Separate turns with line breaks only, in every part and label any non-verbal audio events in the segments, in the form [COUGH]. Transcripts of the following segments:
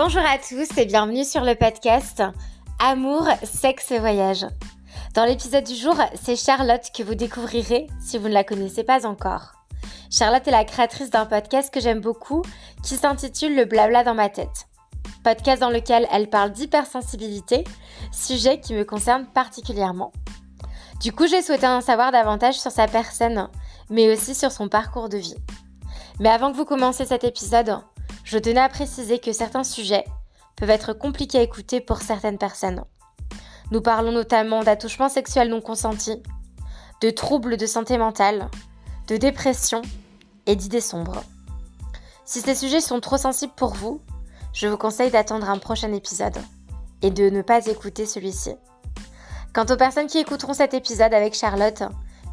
Bonjour à tous et bienvenue sur le podcast Amour, sexe et voyage. Dans l'épisode du jour, c'est Charlotte que vous découvrirez si vous ne la connaissez pas encore. Charlotte est la créatrice d'un podcast que j'aime beaucoup qui s'intitule Le blabla dans ma tête. Podcast dans lequel elle parle d'hypersensibilité, sujet qui me concerne particulièrement. Du coup, j'ai souhaité en savoir davantage sur sa personne, mais aussi sur son parcours de vie. Mais avant que vous commenciez cet épisode, je tenais à préciser que certains sujets peuvent être compliqués à écouter pour certaines personnes. Nous parlons notamment d'attouchements sexuels non consentis, de troubles de santé mentale, de dépression et d'idées sombres. Si ces sujets sont trop sensibles pour vous, je vous conseille d'attendre un prochain épisode et de ne pas écouter celui-ci. Quant aux personnes qui écouteront cet épisode avec Charlotte,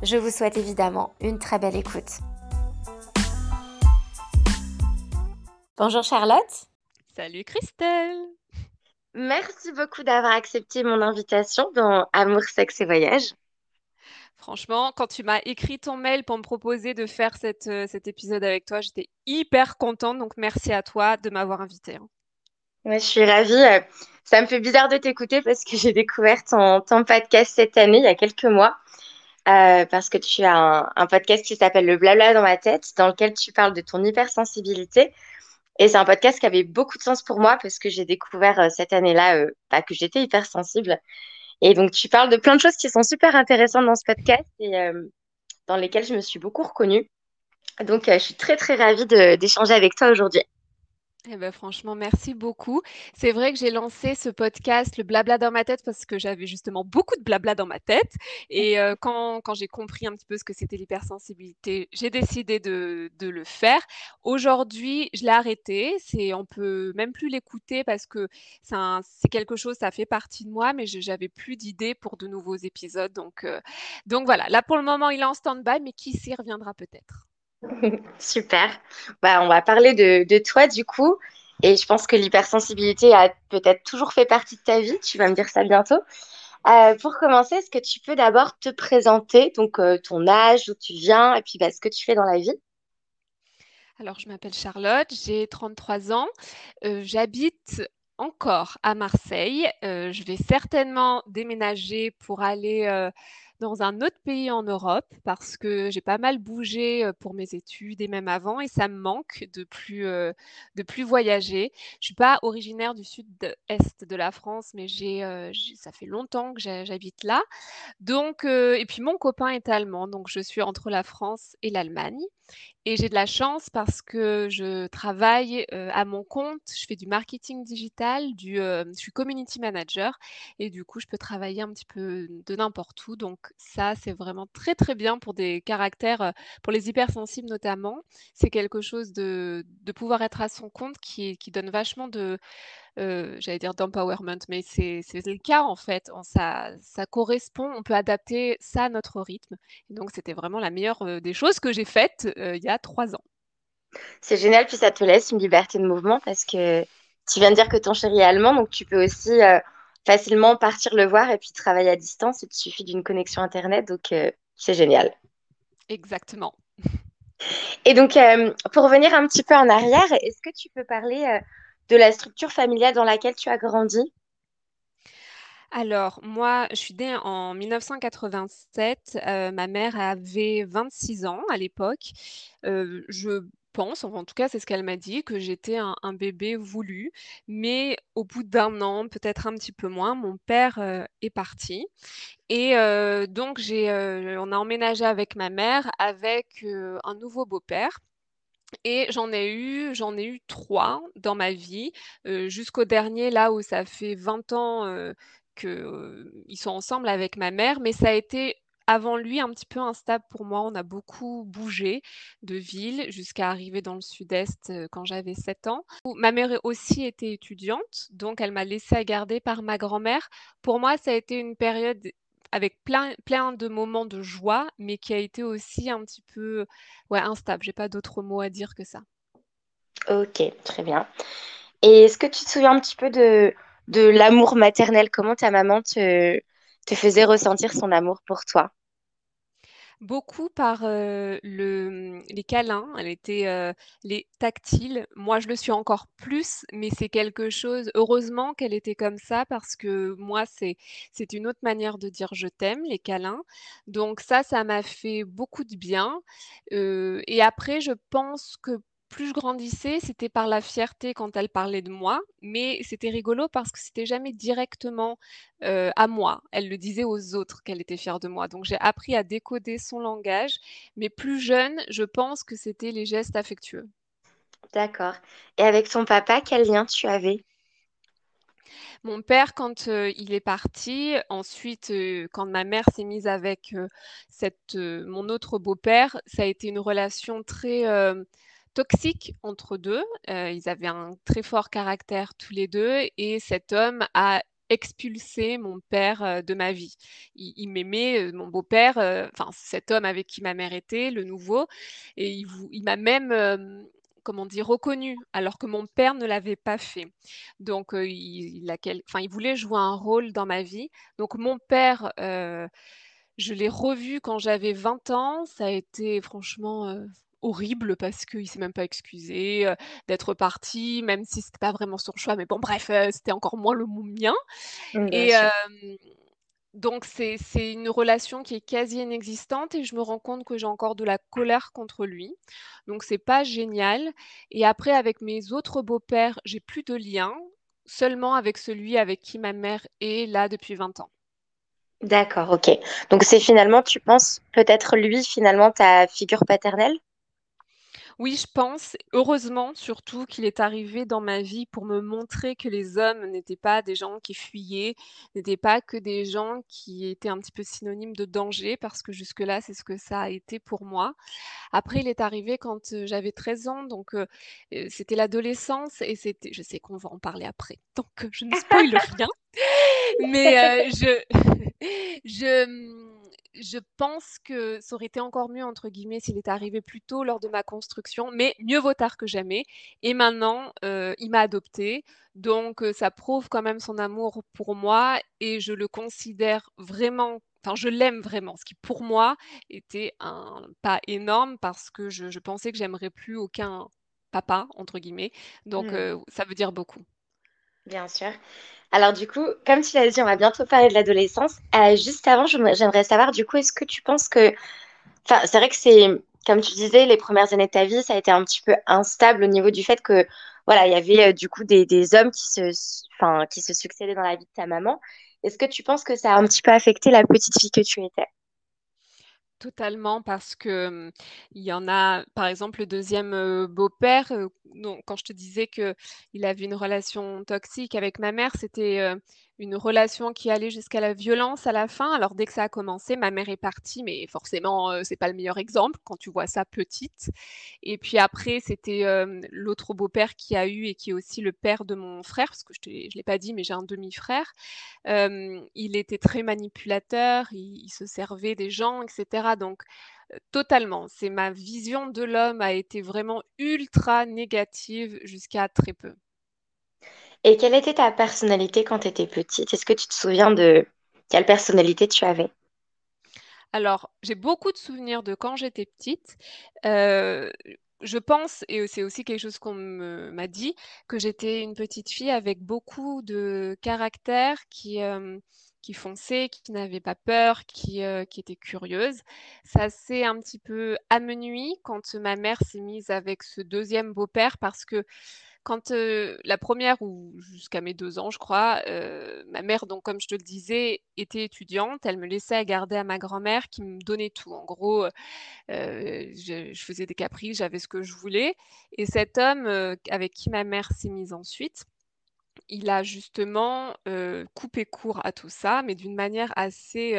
je vous souhaite évidemment une très belle écoute. Bonjour Charlotte.
Salut Christelle.
Merci beaucoup d'avoir accepté mon invitation dans Amour, sexe et voyage.
Franchement, quand tu m'as écrit ton mail pour me proposer de faire euh, cet épisode avec toi, j'étais hyper contente. Donc merci à toi de m'avoir invitée. Hein.
je suis ravie. Euh, ça me fait bizarre de t'écouter parce que [LAUGHS] j'ai découvert ton, podcast cette année, il y a quelques mois. Euh, parce que tu as un, un podcast qui s'appelle Le Blabla dans ma tête, dans lequel tu parles de ton hypersensibilité. Et c'est un podcast qui avait beaucoup de sens pour moi parce que j'ai découvert euh, cette année-là euh, bah, que j'étais hypersensible. Et donc, tu parles de plein de choses qui sont super intéressantes dans ce podcast et euh, dans lesquelles je me suis beaucoup reconnue. Donc, je suis très, très ravie d'échanger avec toi aujourd'hui.
Eh ben, franchement, merci beaucoup. C'est vrai que j'ai lancé ce podcast, le blabla dans ma tête, parce que j'avais justement beaucoup de blabla dans ma tête. Et euh, quand, quand j'ai compris un petit peu ce que c'était l'hypersensibilité, j'ai décidé de, de, le faire. Aujourd'hui, je l'ai arrêté. C'est, on peut même plus l'écouter parce que c'est quelque chose, ça fait partie de moi, mais je n'avais plus d'idées pour de nouveaux épisodes. Donc, euh, donc voilà, là pour le moment, il est en stand-by, mais qui s'y reviendra peut-être. [LAUGHS]
Super. Bah, on va parler de, toi du coup. Et je pense que l'hypersensibilité a peut-être toujours fait partie de ta vie. Tu vas me dire ça bientôt. Euh, pour commencer, est-ce que tu peux d'abord te présenter, donc euh, ton âge, d'où tu viens, et puis bah, ce que tu fais dans la vie?
Alors, je m'appelle Charlotte, j'ai 33 ans. Euh, j'habite encore à Marseille. je vais certainement déménager pour aller dans un autre pays en Europe parce que j'ai pas mal bougé pour mes études et même avant et ça me manque de plus, de plus voyager. Je suis pas originaire du sud-est de la France, mais j'ai, ça fait longtemps que j'habite là. Donc, et puis mon copain est allemand, donc je suis entre la France et l'Allemagne. Et j'ai de la chance parce que je travaille à mon compte, je fais du marketing digital, du, je suis community manager et du coup, je peux travailler un petit peu de n'importe où. Donc ça, c'est vraiment très très bien pour des caractères, pour les hypersensibles notamment. C'est quelque chose de, de pouvoir être à son compte qui, qui donne vachement de, euh, j'allais dire d'empowerment, mais c'est le cas en fait. ça, ça correspond, on peut adapter ça à notre rythme. Et donc, c'était vraiment la meilleure euh, des choses que j'ai faites euh, il y a trois ans.
C'est génial, puis ça te laisse une liberté de mouvement parce que tu viens de dire que ton chéri est allemand, donc tu peux aussi facilement partir le voir et puis travailler à distance. Il te suffit d'une connexion Internet, donc c'est génial.
Exactement.
Et donc, pour revenir un petit peu en arrière, est-ce que tu peux parler de la structure familiale dans laquelle tu as grandi?
Alors, moi, je suis née en 1987. Euh, ma mère avait 26 ans à l'époque. Euh, je pense, en tout cas, c'est ce qu'elle m'a dit, que j'étais un, bébé voulu. Mais au bout d'un an, peut-être un petit peu moins, mon père euh, est parti. Et donc, j'ai, on a emménagé avec ma mère, avec un nouveau beau-père. Et j'en ai eu j'en ai eu trois dans ma vie, jusqu'au dernier, là où ça fait 20 ans, qu'ils sont ensemble avec ma mère. Mais ça a été, avant lui, un petit peu instable pour moi. On a beaucoup bougé de ville jusqu'à arriver dans le sud-est, quand j'avais 7 ans. Ma mère aussi était étudiante, donc elle m'a laissée à garder par ma grand-mère. Pour moi, ça a été une période avec plein, de moments de joie, mais qui a été aussi un petit peu ouais, instable. J'ai pas d'autres mots à dire que ça.
Ok, très bien. Et est-ce que tu te souviens un petit peu de, de l'amour maternel? Comment ta maman te faisait ressentir son amour pour toi?
Beaucoup par, les câlins, elle était, les tactiles. Moi, je le suis encore plus, mais c'est quelque chose heureusement qu'elle était comme ça parce que moi, c'est c'est une autre manière de dire «je t'aime», les câlins. Donc ça, ça m'a fait beaucoup de bien, et après je pense que plus je grandissais, c'était par la fierté quand elle parlait de moi, mais c'était rigolo parce que c'était jamais directement, heu, à moi. Elle le disait aux autres qu'elle était fière de moi. Donc j'ai appris à décoder son langage, mais plus jeune, je pense que c'était les gestes affectueux.
D'accord. Et avec ton papa, quel lien tu avais?
Mon père, quand, heu, il est parti, ensuite, heu, quand ma mère s'est mise avec, cette, mon autre beau-père, ça a été une relation très, toxique entre 2. Heu, ils avaient un très fort caractère tous les 2 et cet homme a expulsé mon père, heu, de ma vie. Il m'aimait, heu, mon beau-père, enfin cet homme avec qui ma mère était, le nouveau et il m'a même, comment dire? Reconnu alors que mon père ne l'avait pas fait. Donc, il voulait jouer un rôle dans ma vie. Donc mon père, je l'ai revu quand j'avais 20 ans. Ça a été franchement, horrible parce qu'il s'est même pas excusé, d'être parti, même si c'était pas vraiment son choix. Mais bon bref, c'était encore moins le mien
Mmh,
et donc c'est c'est une relation qui est quasi inexistante et je me rends compte que j'ai encore de la colère contre lui. Donc c'est pas génial et après avec mes autres beaux-pères, j'ai plus de lien, seulement avec celui avec qui ma mère est là depuis 20 ans.
D'accord, OK. Donc c'est finalement, tu penses peut-être lui, finalement, ta figure paternelle?
Oui, je pense, heureusement surtout qu'il est arrivé dans ma vie pour me montrer que les hommes n'étaient pas des gens qui fuyaient, n'étaient pas que des gens qui étaient un petit peu synonymes de danger parce que jusque-là, c'est ce que ça a été pour moi. Après, il est arrivé quand, j'avais 13 ans, donc c'était l'adolescence et c'était je sais qu'on va en parler après, [LAUGHS] donc je ne spoile [LAUGHS] rien, mais je [LAUGHS] je, mmh, je pense que ça aurait été «encore mieux» entre guillemets s'il était arrivé plus tôt lors de ma construction, mais mieux vaut tard que jamais et maintenant, heu, il m'a adoptée, donc heu, ça prouve quand même son amour pour moi et je le considère vraiment enfin, je l'aime vraiment, ce qui pour moi était un pas énorme parce que je je pensais que j'aimerais plus aucun «papa» entre guillemets, donc
Mmh,
heu, ça veut dire beaucoup.
bien sûr. Alors du coup, comme tu l'as dit, on va bientôt parler de l'adolescence. Heu, juste avant, j'aimerais savoir, du coup, est-ce que tu penses que enfin, c'est vrai que c'est comme tu disais, les premières années de ta vie, ça a été un petit peu instable au niveau du fait que, voilà, il y avait, heu, du coup des hommes qui se succédaient dans la vie de ta maman. Est-ce que tu penses que ça a un petit peu affecté la petite fille que tu étais?
Totalement parce que, mmh, il y en a par exemple le deuxième e beau-père, dont quand je te disais qu'il avait une relation toxique avec ma mère, c'était, heu, une relation qui allait jusqu'à la violence à la fin. Alors dès que ça a commencé, ma mère est partie, mais forcément, heu, c'est pas le meilleur exemple quand tu vois ça petite. Et puis après, c'était, hem, l'autre beau-père qui a eu et qui est aussi le père de mon frère, parce que je je l'ai pas dit, mais j'ai un demi-frère. Hem, il était très manipulateur, il il se servait des gens et cetera donc totalement. C'est ma vision de l'homme a été vraiment ultra négative jusqu'à très peu.
Et quelle était ta personnalité quand tu étais petite? Est-ce que tu te souviens de quelle personnalité tu avais?
Alors, j'ai beaucoup de souvenirs de quand j'étais petite. Heu, je pense et c'est aussi quelque chose qu'on m'a dit, que j'étais une petite fille avec beaucoup de caractère qui, hem, qui fonçait, qui n'avait pas peur, qui, qui était curieuse. Ça s'est un petit peu amenuit quand ma mère s'est mise avec ce deuxième beau-père parce que quand, heu, la première ou jusqu'à mes 2 ans, je crois, heu, ma mère donc comme je te le disais, était étudiante. Elle me laissait à garder à ma grand-mère qui me donnait tout. En gros, je faisais des caprices, j'avais ce que je voulais et cet homme, avec qui ma mère s'est mise ensuite, il a justement, coupé court à tout ça, mais d'une manière assez,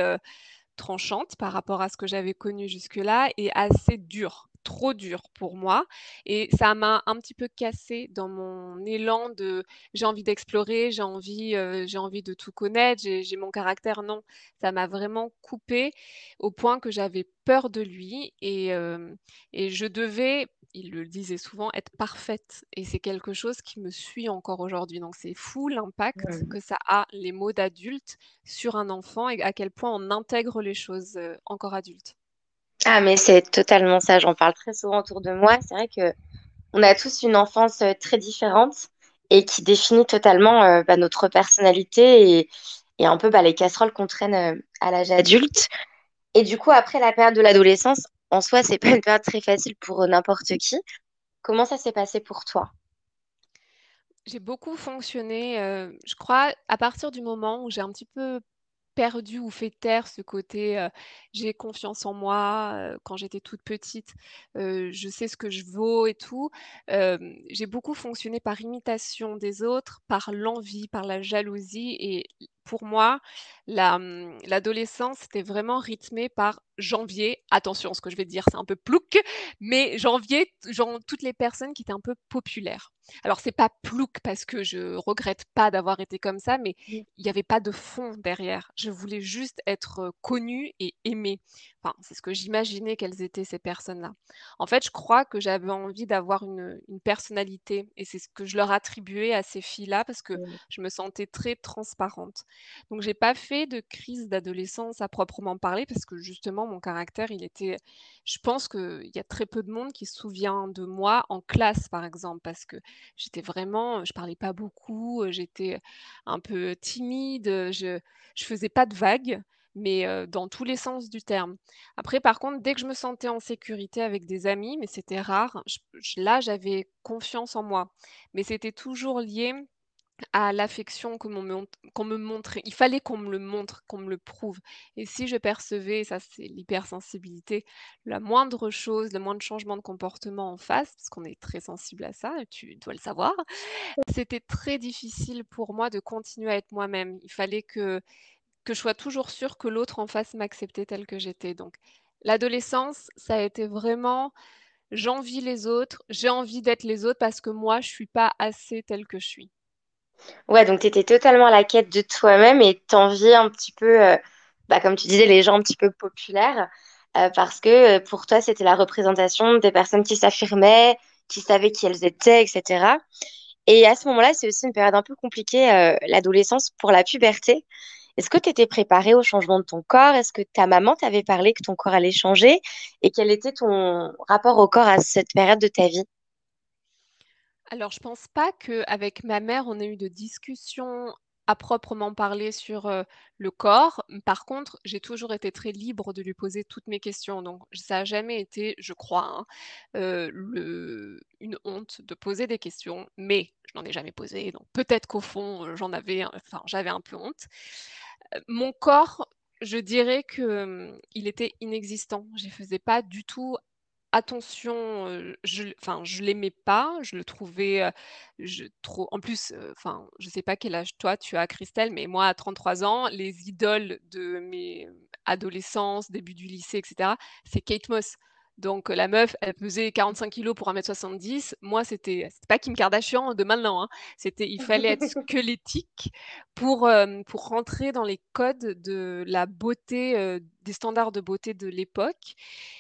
tranchante par rapport à ce que j'avais connu jusque-là et assez dure, trop dure pour moi et ça m'a un petit peu cassée dans mon élan de j'ai envie d'explorer, j'ai envie, j'ai envie de tout connaître, j'ai mon caractère. Non, ça m'a vraiment coupée au point que j'avais peur de lui et et je devais, il le disait souvent, être parfaite et c'est quelque chose qui me suit encore aujourd'hui. Donc c'est fou l'impact que ça a, les mots d'adulte sur un enfant et à quel point on intègre les choses, heu, encore adultes.
Ah, mais c'est totalement ça. J'en parle très souvent autour de moi. C'est vrai que on a tous une enfance euh, très différente et qui définit totalement euh, bah, notre personnalité et, et un peu bah, les casseroles qu'on traîne euh, à l'âge adulte. Et du coup, après la période de l'adolescence, en soi, c'est pas une période très facile pour n'importe qui. Comment ça s'est passé pour toi?
J'ai beaucoup fonctionné, heu, je crois, à partir du moment où j'ai un petit peu perdu ou fait taire ce côté, heu, j'ai confiance en moi, quand j'étais toute petite, je sais ce que je vaux et tout. J'ai beaucoup fonctionné par imitation des autres, par l'envie, par la jalousie et pour moi, la, mmh, l'adolescence, c'était vraiment rythmé par j'enviais attention, ce que je vais dire, c'est un peu plouc, mais j'enviais genre toutes les personnes qui étaient un peu populaires. Alors c'est pas plouc parce que je regrette pas d'avoir été comme ça, mais il y avait pas de fond derrière. Je voulais juste être, connue et aimée. Enfin, c'est ce que j'imaginais qu'elles étaient ces personnes-là. En fait, je crois que j'avais envie d'avoir une, une personnalité et c'est ce que je leur attribuais à ces filles-là parce que je me sentais très transparente. Donc j'ai pas fait de crise d'adolescence à proprement parler parce que justement mon caractère, il était je pense qu'il y a très peu de monde qui se souvient de moi en classe, par exemple, parce que j'étais vraiment je parlais pas beaucoup, heu, j'étais un peu timide, je je faisais pas de vagues, mais heu, dans tous les sens du terme. Après par contre, dès que je me sentais en sécurité avec des amis, mais c'était rare, là, j'avais confiance en moi. Mais c'était toujours lié à l'affection que m'on mont qu'on me montrait. Il fallait qu'on me le montre, qu'on me le prouve et si je percevais, ça c'est l'hypersensibilité, la moindre chose, le moindre changement de comportement en face, parce qu'on est très sensible à ça tu dois le savoir, c'était très difficile pour moi de continuer à être moi-même. Il fallait que que je sois toujours sûre que l'autre en face m'acceptait telle que j'étais donc l'adolescence, ça a été vraiment j'envie les autres, j'ai envie d'être les autres parce que moi je suis pas assez telle que je suis.
Ouais, donc tu étais totalement à la quête de toi-même et t'enviais un petit peu, euh, bah, comme tu disais, les gens un petit peu populaires, euh, parce que euh, pour toi, c'était la représentation des personnes qui s'affirmaient, qui savaient qui elles étaient, etc. Et à ce moment-là, c'est aussi une période un peu compliquée, l'adolescence pour la puberté. Est-ce que tu étais préparée au changement de ton corps? Est-ce que ta maman t'avait parlé que ton corps allait changer? Et quel était ton rapport au corps à cette période de ta vie?
Alors, je pense pas qu'avec ma mère, on ait eu de discussion à proprement parler sur, heu, le corps. Par contre, j'ai toujours été très libre de lui poser toutes mes questions, donc ça a jamais été, je crois, hein, le une honte de poser des questions, mais je n'en ai jamais posé, donc peut-être qu'au fond, heu, j'en avais enfin, j'avais un peu honte. Mon corps, je dirais que, mmh, il était inexistant. J'y faisais pas du tout attention, je enfin, l'aimais pas, je le trouvais, trop en plus, enfin, je sais pas quel âge toi tu as Christelle, mais moi à 33 ans, les idoles de mes adolescence, début du lycée et cetera, c'est Kate Moss. Donc, la meuf, elle pesait 45 kilogrammes pour 1m70. Moi, c'était pas Kim Kardashian de maintenant, hein. C'était il fallait être [LAUGHS] squelettique pour, hem, pour rentrer dans les codes de la beauté, heu, des standards de beauté de l'époque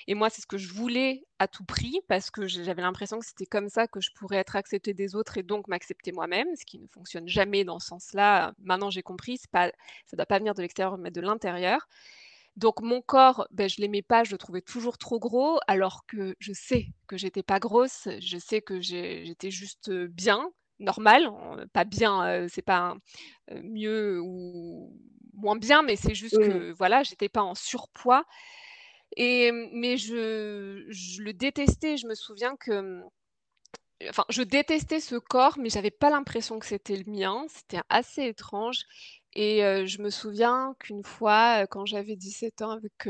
et moi, c'est ce que je voulais à tout prix parce que j'avais l'impression que c'était comme ça que je pourrais être acceptée des autres et donc m'accepter moi-même, ce qui ne fonctionne jamais dans ce sens-là. Maintenant, j'ai compris, pas ça doit pas venir de l'extérieur, mais de l'intérieur. Donc mon corps, beh, je l'aimais pas, je le trouvais toujours trop gros alors que je sais que j'étais pas grosse, je sais que j'étais juste, bien, normale, en pas bien, c'est pas un, mieux ou moins bien, mais c'est juste
Mmh.
que voilà, j'étais pas en surpoids et mmh, mais je je le détestais. Je me souviens que, mmh, enfin, je détestais ce corps, mais j'avais pas l'impression que c'était le mien. C'était assez étrange et je me souviens qu'une fois, quand j'avais 17 ans avec,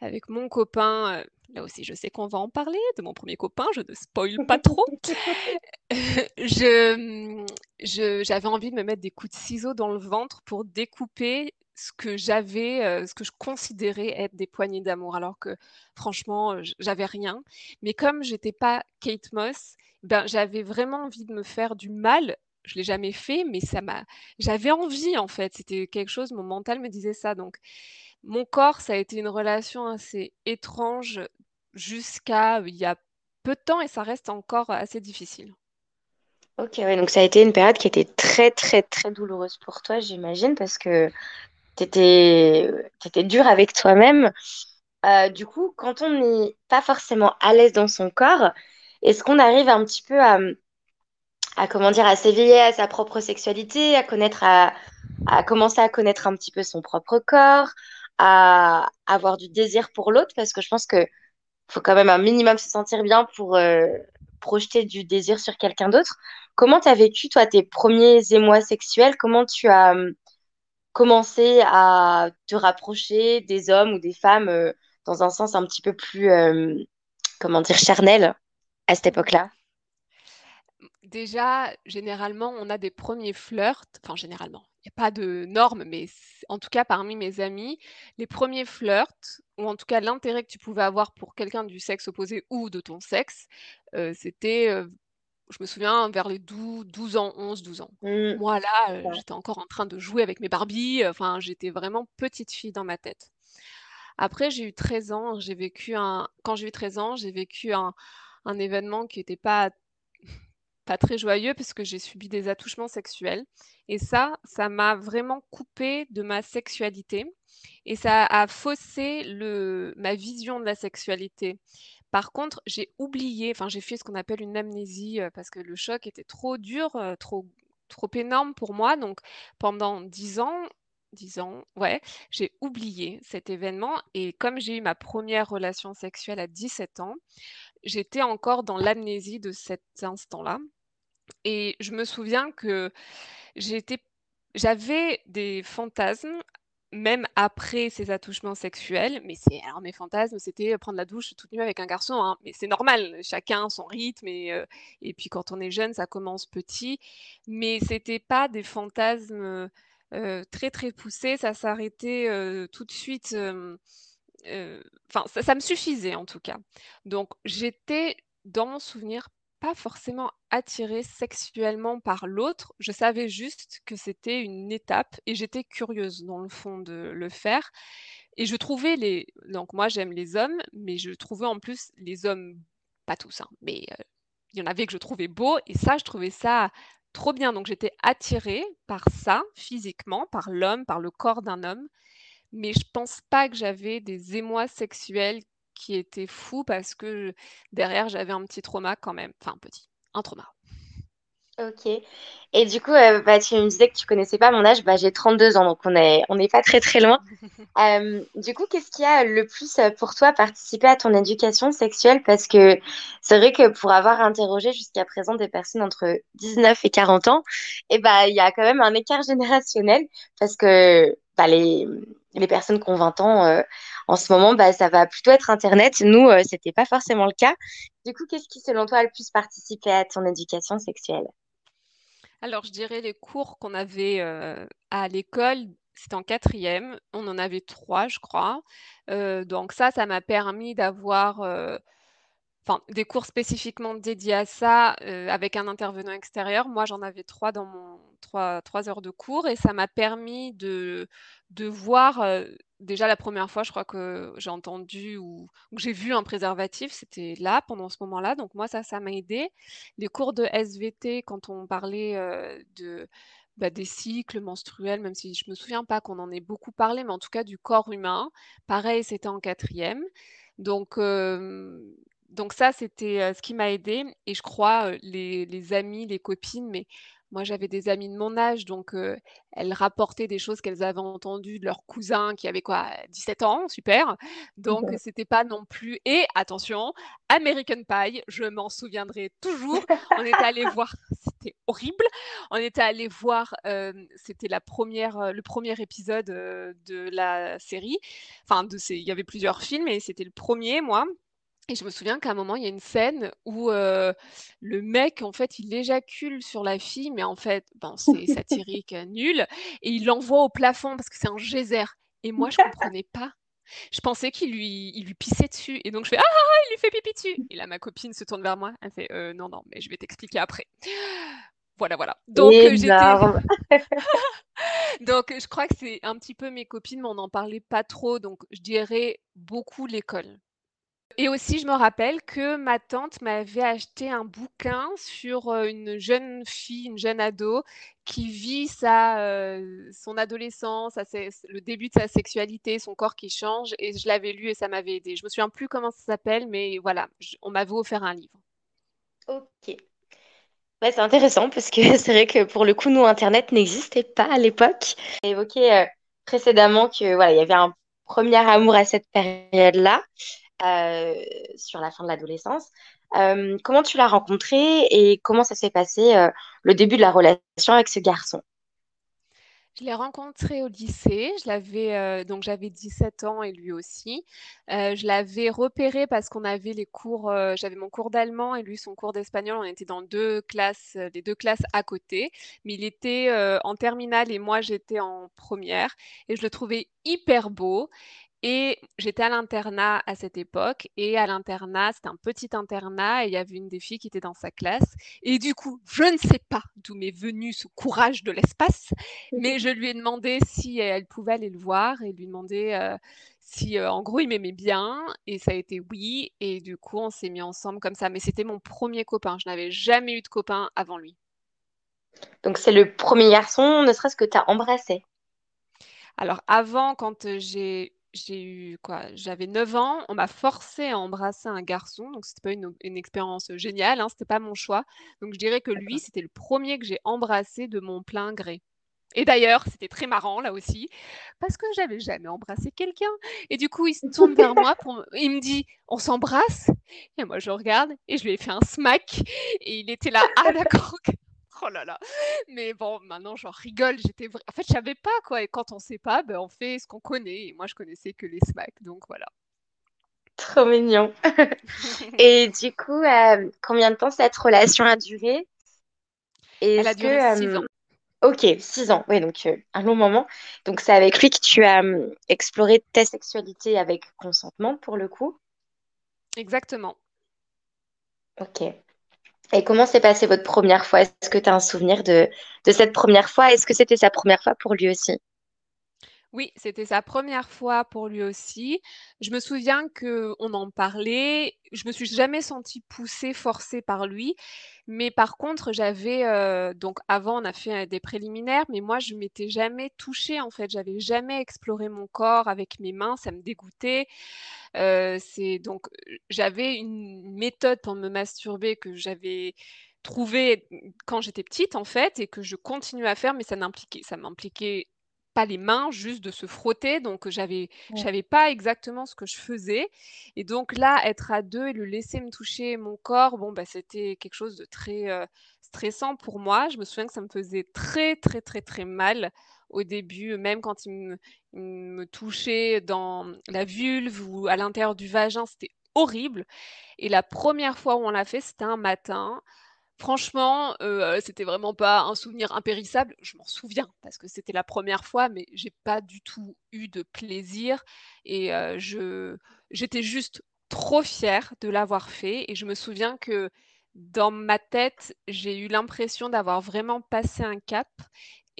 avec mon copain, là aussi je sais qu'on va en parler de mon premier copain, je ne spoil pas trop. [LAUGHS] [LAUGHS] Je, mmh, je j'avais envie de me mettre des coups de ciseaux dans le ventre pour découper ce que j'avais, ce que je considérais être des poignées d'amour alors que franchement, j'avais rien. Mais comme j'étais pas Kate Moss, ben, j'avais vraiment envie de me faire du mal. Je l'ai jamais fait, mais ça m'a j'avais envie en fait, c'était quelque chose mon mental me disait ça donc mon corps, ça a été une relation assez étrange jusqu'à, il y a peu de temps et ça reste encore assez difficile.
Ok, ouais, donc ça a été une période qui était très, très, très douloureuse pour toi, j'imagine, parce que t'étais, t'étais dur avec toi-même. Euh, du coup, quand on n'est pas forcément à l'aise dans son corps, est-ce qu'on arrive un petit peu à, à comment dire, à s'éveiller à sa propre sexualité, à connaître, à, à commencer à connaître un petit peu son propre corps, à avoir du désir pour l'autre, parce que je pense que faut quand même un minimum se sentir bien pour euh, projeter du désir sur quelqu'un d'autre. Comment tu as vécu, toi, tes premiers émois sexuels? Comment tu as euh, commencé à te rapprocher des hommes ou des femmes euh, dans un sens un petit peu plus, comment dire, charnel à cette époque-là?
Déjà, généralement, on a des premiers flirts, enfin généralement, il n'y a pas de normes, mais en tout cas parmi mes amis, les premiers flirts, ou en tout cas l'intérêt que tu pouvais avoir pour quelqu'un du sexe opposé ou de ton sexe, euh, c'était, euh, je me souviens, vers les 12, 12 ans, 11, 12 ans.
Hmm,
Moi, là, euh,
ouais.
j'étais encore en train de jouer avec mes Barbies, enfin, j'étais vraiment petite fille dans ma tête. Après, j'ai eu 13 ans, j'ai vécu un... Quand j'ai eu 13 ans, j'ai vécu un, un événement qui n'était pas pas très joyeux parce que j'ai subi des attouchements sexuels. Et ça, ça m'a vraiment coupé de ma sexualité et ça a faussé le, ma vision de la sexualité. Par contre, j'ai oublié, enfin j'ai fait ce qu'on appelle une amnésie euh, parce que le choc était trop dur, euh, trop, trop énorme pour moi. Donc pendant dix ans, 10 ans, ouais, j'ai oublié cet événement et comme j'ai eu ma première relation sexuelle à 17 ans, j'étais encore dans l'amnésie de cet instant-là. Et je me souviens que j'avais des fantasmes, même après ces attouchements sexuels, mais c'est alors mes fantasmes, c'était prendre la douche toute nue avec un garçon, hein, mais c'est normal, chacun son rythme et heu et puis quand on est jeune, ça commence petit, mais c'était pas des fantasmes, heu très, très poussés, ça s'arrêtait, heu, tout de suite, enfin ça ça me suffisait en tout cas. Donc j'étais, dans mon souvenir, pas forcément attirée sexuellement par l'autre. Je savais juste que c'était une étape et j'étais curieuse dans le fond de le faire et je trouvais les donc moi j'aime les hommes, mais je trouvais en plus les hommes, pas tous, hein, mais heu, il y en avait que je trouvais beaux et ça, je trouvais ça trop bien. Donc j'étais attirée par ça, physiquement, par l'homme, par le corps d'un homme mais je pense pas que j'avais des émois sexuels qui étaient fous parce que derrière j'avais un petit trauma quand même. Enfin, un petit, un trauma.
Ok. Et du coup, euh, bah, tu me disais que tu connaissais pas mon âge. Bah, j'ai 32 ans, donc on est, on n'est pas très très loin. [LAUGHS] Euh, du coup, qu'est-ce qui a le plus euh, pour toi participé à ton éducation sexuelle? Parce que c'est vrai que pour avoir interrogé jusqu'à présent des personnes entre 19 et 40 ans, eh bah, il y a quand même un écart [LAUGHS] générationnel parce que les, personnes qui ont 20 ans euh, en ce moment, bah, ça va plutôt être Internet. Nous, euh, c'était pas forcément le cas. Du coup, qu'est-ce qui, selon toi, a le plus participé à ton éducation sexuelle?
Alors, je dirais les cours qu'on avait euh, à l'école, c'était en quatrième. On en avait trois, je crois. Euh, donc ça, ça m'a permis d'avoir enfin, des cours spécifiquement dédiés à ça, avec un intervenant extérieur. Moi, j'en avais 3 dans mon 3 3 heures de cours et ça m'a permis de de voir, heu, déjà la première fois, je crois que j'ai entendu ou que j'ai vu un préservatif, c'était là, pendant ce moment-là, donc moi ça, ça m'a aidée. Les cours de SVT, quand on parlait, heu, de, bah, des cycles menstruels, même si je me souviens pas qu'on en ait beaucoup parlé, mais en tout cas du corps humain, pareil, c'était en quatrième. Donc, hem donc ça, c'était, ce qui m'a aidée et je crois, les les amis, les copines, mais moi j'avais des amies de mon âge donc elles rapportaient des choses qu'elles avaient entendues de leurs cousins qui avaient quoi? 17 ans, super. Donc c'était pas non plus et attention, American Pie, je m'en souviendrai toujours. On était allés [LAUGHS] voir c'était horrible. On était allés voir, c'était la première, re le premier épisode, de la série. Enfin de ces il y avait plusieurs films et c'était le premier moi et je me souviens qu'à un moment, il y a une scène où, le mec, en fait, il éjacule sur la fille, mais en fait, ben, c'est satirique, heu, nul et il l'envoie au plafond parce que c'est un geyser et moi, je comprenais pas. Je pensais qu'il lui il lui pissait dessus et donc je fais: «Ah, ah, ah, il lui fait pipi dessus» et là, ma copine se tourne vers moi, elle fait: «Heu, non, non, mais je vais t'expliquer après». Voilà, voilà. Donc
Énorme. [LAUGHS]
donc je crois que c'est un petit peu mes copines, mais on n'en parlait pas trop, donc je dirais beaucoup l'école. Et aussi, je me rappelle que ma tante m'avait acheté un bouquin sur une jeune fille, une jeune ado qui vit sa, son adolescence, le début de sa sexualité, son corps qui change. Et je l'avais lu et ça m'avait aidé. Je me souviens plus comment ça s'appelle, mais voilà, on m'avait offert un livre.
Ok. Ouais, c'est intéressant parce que [LAUGHS] c'est vrai que pour le coup, nous, Internet n'existait pas à l'époque. J'ai évoqué précédemment que voilà, il y avait un premier amour à cette période-là. Euh, sur la fin de l'adolescence. Euh, comment tu l'as rencontré et comment ça s'est passé euh, le début de la relation avec ce garçon?
Je l'ai rencontré au lycée. Je l'avais donc j'avais 17 ans et lui aussi. je l'avais repéré parce qu'on avait les cours. j'avais mon cours d'allemand et lui son cours d'espagnol. On était dans deux classes, les deux classes à côté. Mais il était en terminale et moi j'étais en première et je le trouvais hyper beau. Et j'étais à l'internat à cette époque. Et à l'internat, c'était un petit internat. Et il y avait une des filles qui était dans sa classe. Et du coup, je ne sais pas d'où m'est venu ce courage de l'espace. Mais je lui ai demandé si elle pouvait aller le voir et lui demander euh, si, euh, en gros, il m'aimait bien. Et ça a été oui. Et du coup, on s'est mis ensemble comme ça. Mais c'était mon premier copain. Je n'avais jamais eu de copain avant lui.
Donc, c'est le premier garçon, ne serait-ce que tu as embrassé?
Alors, avant, quand j'ai j'ai eu quoi J'avais 9 ans, on m'a forcé à embrasser un garçon, donc c'était pas une, une expérience géniale, hein, c'était pas mon choix. Donc je dirais que lui, c'était le premier que j'ai embrassé de mon plein gré. Et d'ailleurs, c'était très marrant là aussi, parce que j'avais jamais embrassé quelqu'un. Et du coup, il se tourne vers moi, pour... il me dit On s'embrasse? Et moi, je regarde et je lui ai fait un smack. Et il était là Ah, d'accord, [LAUGHS] Oh là là. Mais bon, maintenant j'en rigole. J'étais en fait, je savais pas quoi. Et quand on sait pas, ben, on fait ce qu'on connaît. Et moi, je connaissais que les smacks, donc voilà.
Trop mignon. [LAUGHS] et du coup, euh, combien de temps cette relation a duré?
Elle a duré six ans.
Ok, six ans. Oui, donc euh, un long moment. Donc c'est avec lui que tu as exploré ta sexualité avec consentement pour le coup?
Exactement.
Ok. Et comment s'est passée votre première fois? Est-ce que tu as un souvenir de, cette première fois? Est-ce que c'était sa première fois pour lui aussi?
Oui, c'était sa première fois pour lui aussi. Je me souviens qu'on en parlait. Je me suis jamais sentie poussée, forcée par lui. Mais par contre, j'avais euh, donc avant on a fait des préliminaires, mais moi je m'étais jamais touchée en fait. J'avais jamais exploré mon corps avec mes mains, ça me dégoûtait. C'est donc j'avais une méthode pour me masturber que j'avais trouvée quand j'étais petite en fait et que je continue à faire, mais ça n'impliquait ça m'impliquait pas les mains, juste de se frotter. Donc, j'avais, je savais pas exactement ce que je faisais. Et donc là, être à deux et le laisser me toucher mon corps, bon, bah, c'était quelque chose de très euh, stressant pour moi. Je me souviens que ça me faisait très, très, très, très mal au début, même quand il me, touchait dans la vulve ou à l'intérieur du vagin, c'était horrible. Et la première fois où on l'a fait, c'était un matin. Franchement, euh, c'était vraiment pas un souvenir impérissable. Je m'en souviens parce que c'était la première fois, mais j'ai pas du tout eu de plaisir et euh, je j'étais juste trop fière de l'avoir fait et je me souviens que dans ma tête, j'ai eu l'impression d'avoir vraiment passé un cap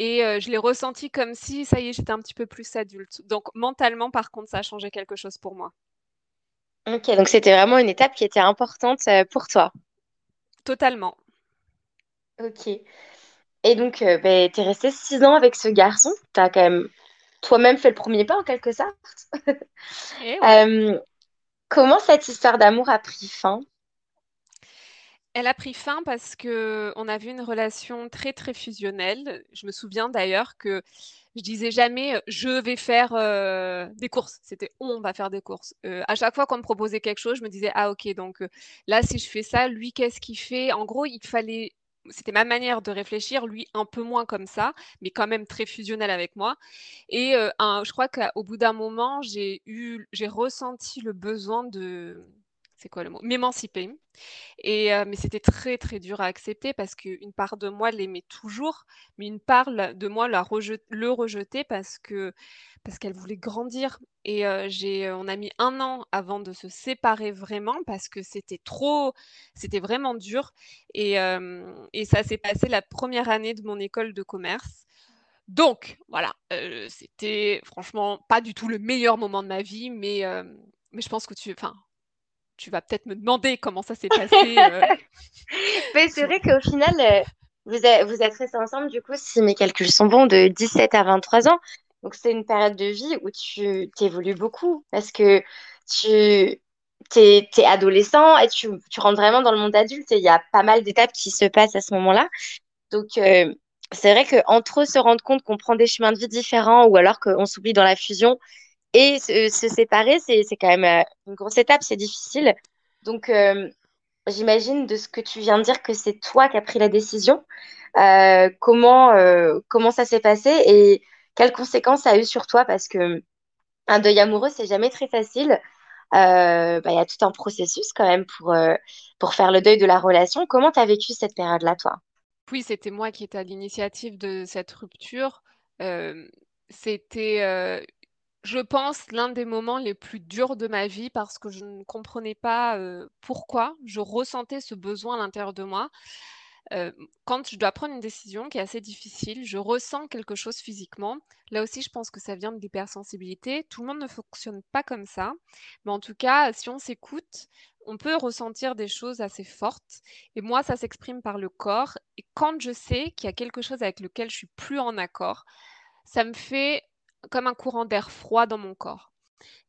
et euh, je l'ai ressenti comme si ça y est, j'étais un petit peu plus adulte. Donc mentalement, par contre, ça a changé quelque chose pour moi.
Ok, donc c'était vraiment une étape qui était importante pour toi.
Totalement.
Ok. Et donc, euh, ben, tu es resté six ans avec ce garçon. Tu as quand même toi-même fait le premier pas en quelque sorte.
Eh euh,
comment cette histoire d'amour a pris fin?
Elle a pris fin parce que on avait une relation très très fusionnelle. Je me souviens d'ailleurs que je disais jamais je vais faire des courses. C'était on va faire des courses. à chaque fois qu'on me proposait quelque chose, je me disais ah ok donc là si je fais ça, lui qu'est-ce qu'il fait? En gros, il fallait c'était ma manière de réfléchir, lui un peu moins comme ça, mais quand même très fusionnel avec moi. Et je crois qu'au bout d'un moment, j'ai eu, j'ai ressenti le besoin de, c'est quoi le mot, m'émanciper. Et euh, mais c'était très très dur à accepter parce qu'une part de moi l'aimait toujours, mais une part de moi la le rejetait parce que parce qu'elle voulait grandir. Et j'ai, on a mis un an avant de se séparer vraiment parce que c'était trop, c'était vraiment dur. Et, et ça s'est passé la première année de mon école de commerce. Donc voilà, c'était franchement pas du tout le meilleur moment de ma vie, mais, mais je pense que tu, enfin, tu vas peut-être me demander comment ça s'est passé. [LAUGHS]
Mais c'est vrai qu'au final, vous êtes, vous êtes restés ensemble, du coup, si mes calculs sont bons, de 17 à 23 ans. Donc, c'est une période de vie où tu évolues beaucoup parce que tu es, adolescent et tu, rentres vraiment dans le monde adulte et il y a pas mal d'étapes qui se passent à ce moment-là. Donc, euh, c'est vrai qu'entre se rendre compte qu'on prend des chemins de vie différents ou alors qu'on s'oublie dans la fusion et se, séparer, c'est quand même euh, une grosse étape, c'est difficile. Donc, euh, j'imagine de ce que tu viens de dire que c'est toi qui as pris la décision. comment, comment ça s'est passé et quelles conséquences ça a eu sur toi? Parce que un deuil amoureux, c'est jamais très facile. Euh, bah, il y a tout un processus quand même pour, euh, pour faire le deuil de la relation. Comment tu as vécu cette période-là, toi?
Oui, c'était moi qui étais à l'initiative de cette rupture. Euh, c'était, je pense, l'un des moments les plus durs de ma vie parce que je ne comprenais pas pourquoi je ressentais ce besoin à l'intérieur de moi quand je dois prendre une décision qui est assez difficile, je ressens quelque chose physiquement. Là aussi, je pense que ça vient de l'hypersensibilité. Tout le monde ne fonctionne pas comme ça, mais en tout cas, si on s'écoute, on peut ressentir des choses assez fortes. Et moi, ça s'exprime par le corps. Et quand je sais qu'il y a quelque chose avec lequel je suis plus en accord, ça me fait comme un courant d'air froid dans mon corps.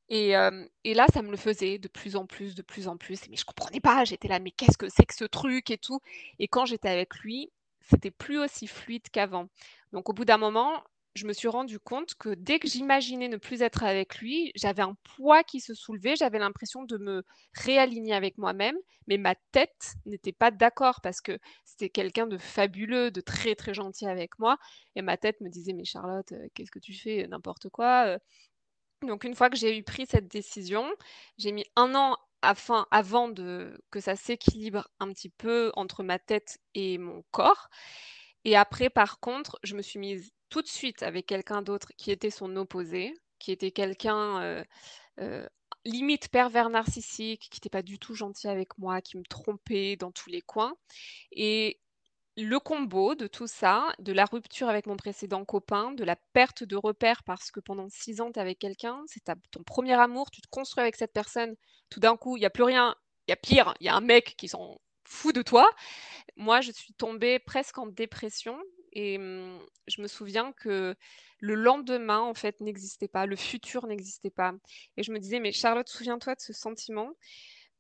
Et, là, ça me le faisait de plus en plus, de plus en plus. Mais je comprenais pas. J'étais là, mais qu'est-ce que c'est que ce truc et tout. Et quand j'étais avec lui, c'était plus aussi fluide qu'avant. Donc au bout d'un moment, je me suis rendu compte que dès que j'imaginais ne plus être avec lui, j'avais un poids qui se soulevait, j'avais l'impression de me réaligner avec moi-même, mais ma tête n'était pas d'accord parce que c'était quelqu'un de fabuleux, de très très gentil avec moi, et ma tête me disait mais Charlotte, qu'est-ce que tu fais, n'importe quoi, donc une fois que j'ai eu pris cette décision, j'ai mis un an avant de, que ça s'équilibre un petit peu entre ma tête et mon corps. Et après, par contre, je me suis mise tout de suite avec quelqu'un d'autre qui était son opposé, qui était quelqu'un euh, euh, limite pervers narcissique, qui n'était pas du tout gentil avec moi, qui me trompait dans tous les coins. Et le combo de tout ça, de la rupture avec mon précédent copain, de la perte de repères parce que pendant six ans, tu avec quelqu'un, c'est ton premier amour, tu te construis avec cette personne, tout d'un coup, il n'y a plus rien, il y a pire, il y a un mec qui s'en fout de toi. Moi, je suis tombée presque en dépression et mmh, je me souviens que le lendemain, en fait, n'existait pas, le futur n'existait pas. Et je me disais, mais Charlotte, souviens-toi de ce sentiment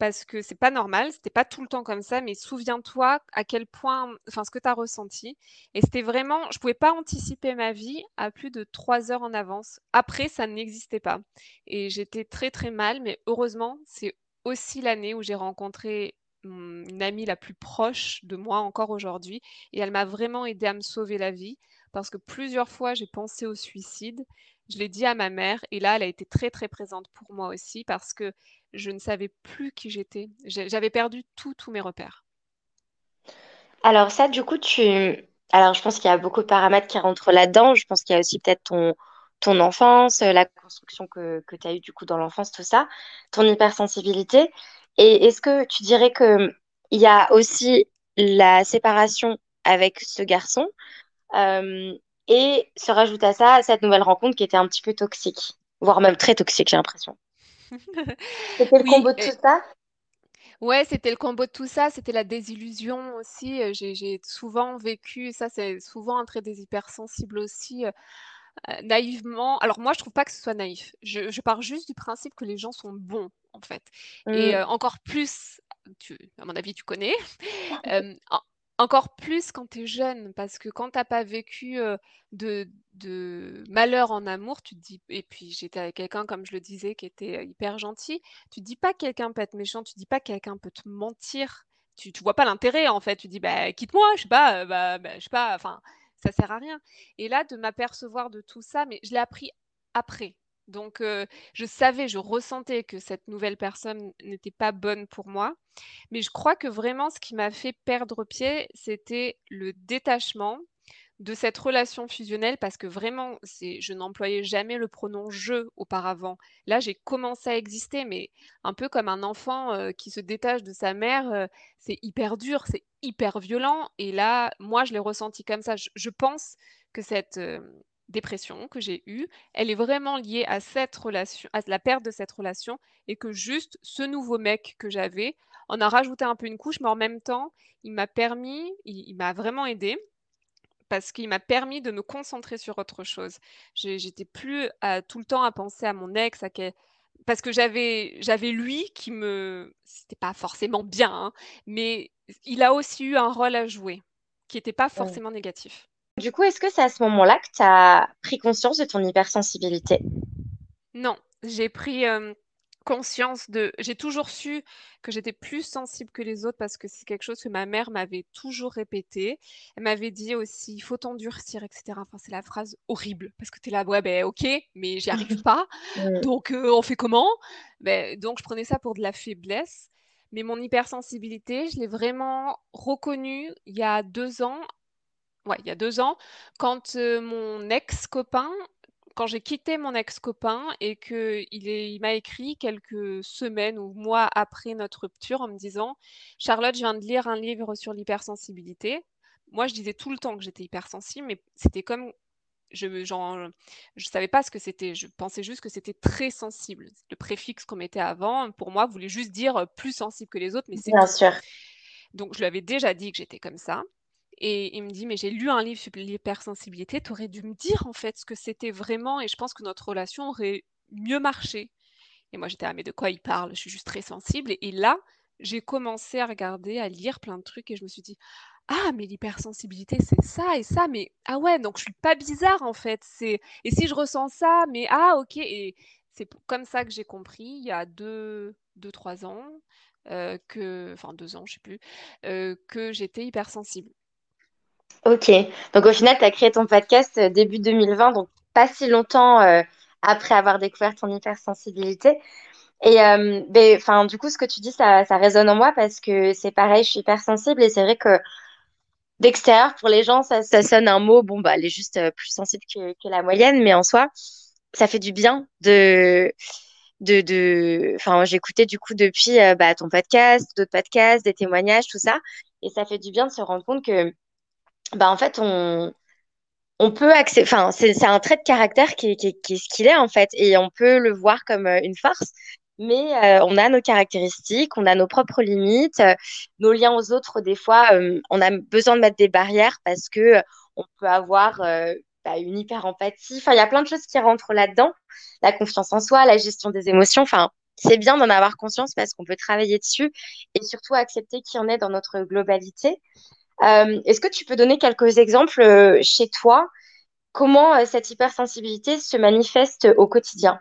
parce que c'est pas normal, c'était pas tout le temps comme ça, mais souviens-toi à quel point, enfin, ce que tu as ressenti. Et c'était vraiment, je pouvais pas anticiper ma vie à plus de trois heures en avance. Après, ça n'existait pas. Et j'étais très très mal, mais heureusement, c'est aussi l'année où j'ai rencontré une amie la plus proche de moi encore aujourd'hui. Et elle m'a vraiment aidé à me sauver la vie parce que plusieurs fois j'ai pensé au suicide. Je l'ai dit à ma mère et là elle a été très très présente pour moi aussi parce que je ne savais plus qui j'étais. J'avais perdu tous mes repères.
Alors ça, du coup, tu... Alors je pense qu'il y a beaucoup de paramètres qui rentrent là-dedans. Je pense qu'il y a aussi peut-être ton, ton enfance, la construction que, que tu as eue du coup dans l'enfance, tout ça, ton hypersensibilité. Et est-ce que tu dirais que il y a aussi la séparation avec ce garçon euh, et se rajoute à ça cette nouvelle rencontre qui était un petit peu toxique, voire même très toxique, j'ai l'impression. [LAUGHS] C'était le combo de tout ça?
Ouais, c'était le combo de tout ça, c'était la désillusion aussi. Euh, j'ai souvent vécu, ça c'est souvent un trait des hypersensibles aussi, euh, euh, naïvement. Alors moi, je trouve pas que ce soit naïf. Je, pars juste du principe que les gens sont bons, en fait. Et mmh. encore plus, tu, à mon avis, tu connais, [LAUGHS] encore plus quand tu es jeune, parce que quand tu n'as pas vécu de, malheur en amour, tu te dis, et puis j'étais avec quelqu'un, comme je le disais, qui était hyper gentil, tu te dis pas que quelqu'un peut être méchant, tu te dis pas que quelqu'un peut te mentir, tu, ne vois pas l'intérêt en fait, tu dis, bah quitte-moi, je sais pas, bah, bah, je sais pas, enfin, ça sert à rien. Et là, de m'apercevoir de tout ça, mais je l'ai appris après, donc, je savais, je ressentais que cette nouvelle personne n'était pas bonne pour moi. Mais je crois que vraiment, ce qui m'a fait perdre pied, c'était le détachement de cette relation fusionnelle parce que vraiment, je n'employais jamais le pronom je auparavant. Là, j'ai commencé à exister, mais un peu comme un enfant qui se détache de sa mère, c'est hyper dur, c'est hyper violent. Et là, moi, je l'ai ressenti comme ça. Je, pense que cette dépression que j'ai eue, elle est vraiment liée à cette relation, à la perte de cette relation, et que juste ce nouveau mec que j'avais en a rajouté un peu une couche, mais en même temps, il m'a permis, il, m'a vraiment aidé parce qu'il m'a permis de me concentrer sur autre chose. J'étais plus tout le temps à penser à mon ex, à parce que j'avais j'avais lui qui me c'était pas forcément bien, hein, mais il a aussi eu un rôle à jouer qui n'était pas forcément négatif.
Du coup, est-ce que c'est à ce moment-là que tu as pris conscience de ton hypersensibilité?
Non, j'ai pris conscience de... J'ai toujours su que j'étais plus sensible que les autres parce que c'est quelque chose que ma mère m'avait toujours répété. Elle m'avait dit aussi, il faut t'endurcir, etc. Enfin, c'est la phrase horrible parce que tu es là, ouais, ben ok, mais j'y arrive [LAUGHS] pas. Donc, on fait comment? Ben, Donc, je prenais ça pour de la faiblesse. Mais mon hypersensibilité, je l'ai vraiment reconnue il y a deux ans ouais, il y a deux ans, quand mon ex-copain, quand j'ai quitté mon ex-copain et qu'il il m'a écrit quelques semaines ou mois après notre rupture en me disant Charlotte, je viens de lire un livre sur l'hypersensibilité. Moi, je disais tout le temps que j'étais hypersensible, mais c'était comme je ne je savais pas ce que c'était. Je pensais juste que c'était très sensible. Le préfixe qu'on mettait avant, pour moi, voulait juste dire plus sensible que les autres, mais c'est
Bien sûr.
Donc, je lui avais déjà dit que j'étais comme ça. Et il me dit, mais j'ai lu un livre sur l'hypersensibilité, tu aurais dû me dire en fait ce que c'était vraiment et je pense que notre relation aurait mieux marché. Et moi j'étais, ah mais de quoi il parle? Je suis juste très sensible. Et, là, j'ai commencé à regarder, à lire plein de trucs et je me suis dit, ah mais l'hypersensibilité c'est ça et ça, mais ah ouais, donc je suis pas bizarre en fait. C'est Et si je ressens ça, mais ah ok. Et c'est comme ça que j'ai compris il y a deux, deux trois ans. Euh, que, enfin deux ans, je sais plus, euh, que j'étais hypersensible.
Ok. Donc au final, tu as créé ton podcast euh, début 2020, donc pas si longtemps euh, après avoir découvert ton hypersensibilité. Et euh, ben, du coup, ce que tu dis, ça, ça résonne en moi parce que c'est pareil, je suis hypersensible et c'est vrai que d'extérieur, pour les gens, ça, ça sonne un mot, bon, bah, elle est juste plus sensible que, que la moyenne, mais en soi, ça fait du bien de de, de... enfin j'écoutais du coup depuis bah, ton podcast d'autres podcasts des témoignages tout ça et ça fait du bien de se rendre compte que bah en fait on on peut accepter, enfin c'est un trait de caractère qui, qui, qui est ce qu'il est en fait et on peut le voir comme euh, une force mais euh, on a nos caractéristiques, on a nos propres limites, euh, nos liens aux autres. Des fois, on a besoin de mettre des barrières parce que on peut avoir bah, une hyper empathie. Enfin, il y a plein de choses qui rentrent là-dedans. La confiance en soi, la gestion des émotions. Enfin, c'est bien d'en avoir conscience parce qu'on peut travailler dessus et surtout accepter qui en est dans notre globalité. Euh, est-ce que tu peux donner quelques exemples euh, chez toi Comment euh, cette hypersensibilité se manifeste au quotidien?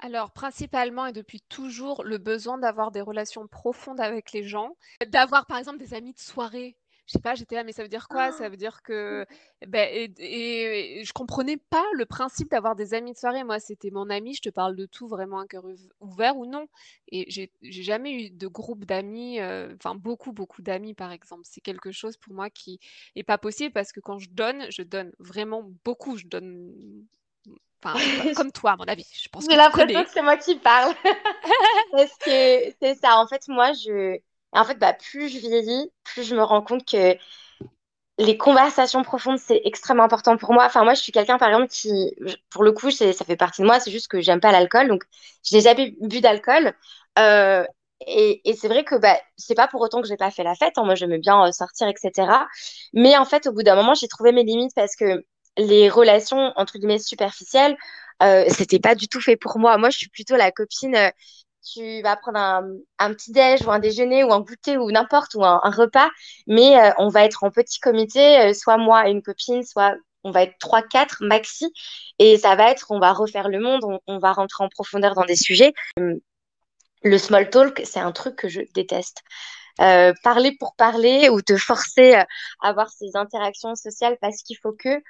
Alors, principalement et depuis toujours, le besoin d'avoir des relations profondes avec les gens, d'avoir par exemple des amis de soirée je sais pas, j'étais là, mais ça veut dire quoi? Ça veut dire que. Ben, et, je comprenais pas le principe d'avoir des amis de soirée. Moi, c'était mon ami, je te parle de tout, vraiment un cœur ouvert ou non. Et j'ai jamais eu de groupe d'amis, euh, enfin, beaucoup, beaucoup d'amis, par exemple. C'est quelque chose pour moi qui est pas possible parce que quand je donne, je donne vraiment beaucoup. Je donne Enfin, [LAUGHS] comme toi, à mon avis. Je pense
J'ai l'impression que c'est moi qui parle. [LAUGHS] Parce que c'est ça. En fait, moi, je, en fait, bah, plus je vieillis, plus je me rends compte que les conversations profondes, c'est extrêmement important pour moi. Enfin, moi, je suis quelqu'un, par exemple, qui, pour le coup, ça fait partie de moi. C'est juste que j'aime pas l'alcool. Donc, je n'ai jamais bu d'alcool. Euh, et, c'est vrai que bah, c'est pas pour autant que j'ai pas fait la fête. Hein. Moi, j'aime bien euh, sortir, etc. Mais en fait, au bout d'un moment, j'ai trouvé mes limites parce que les relations, entre guillemets, superficielles, euh, c'était pas du tout fait pour moi. Moi, je suis plutôt la copine euh, tu vas prendre un, petit déj ou un déjeuner ou un goûter ou n'importe ou un, repas, mais euh, on va être en petit comité, euh, soit moi et une copine, soit on va être trois, quatre maxi, et ça va être, on va refaire le monde, on, va rentrer en profondeur dans des sujets. Le small talk, c'est un truc que je déteste. Euh, parler pour parler ou te forcer à avoir ces interactions sociales parce qu'il faut que,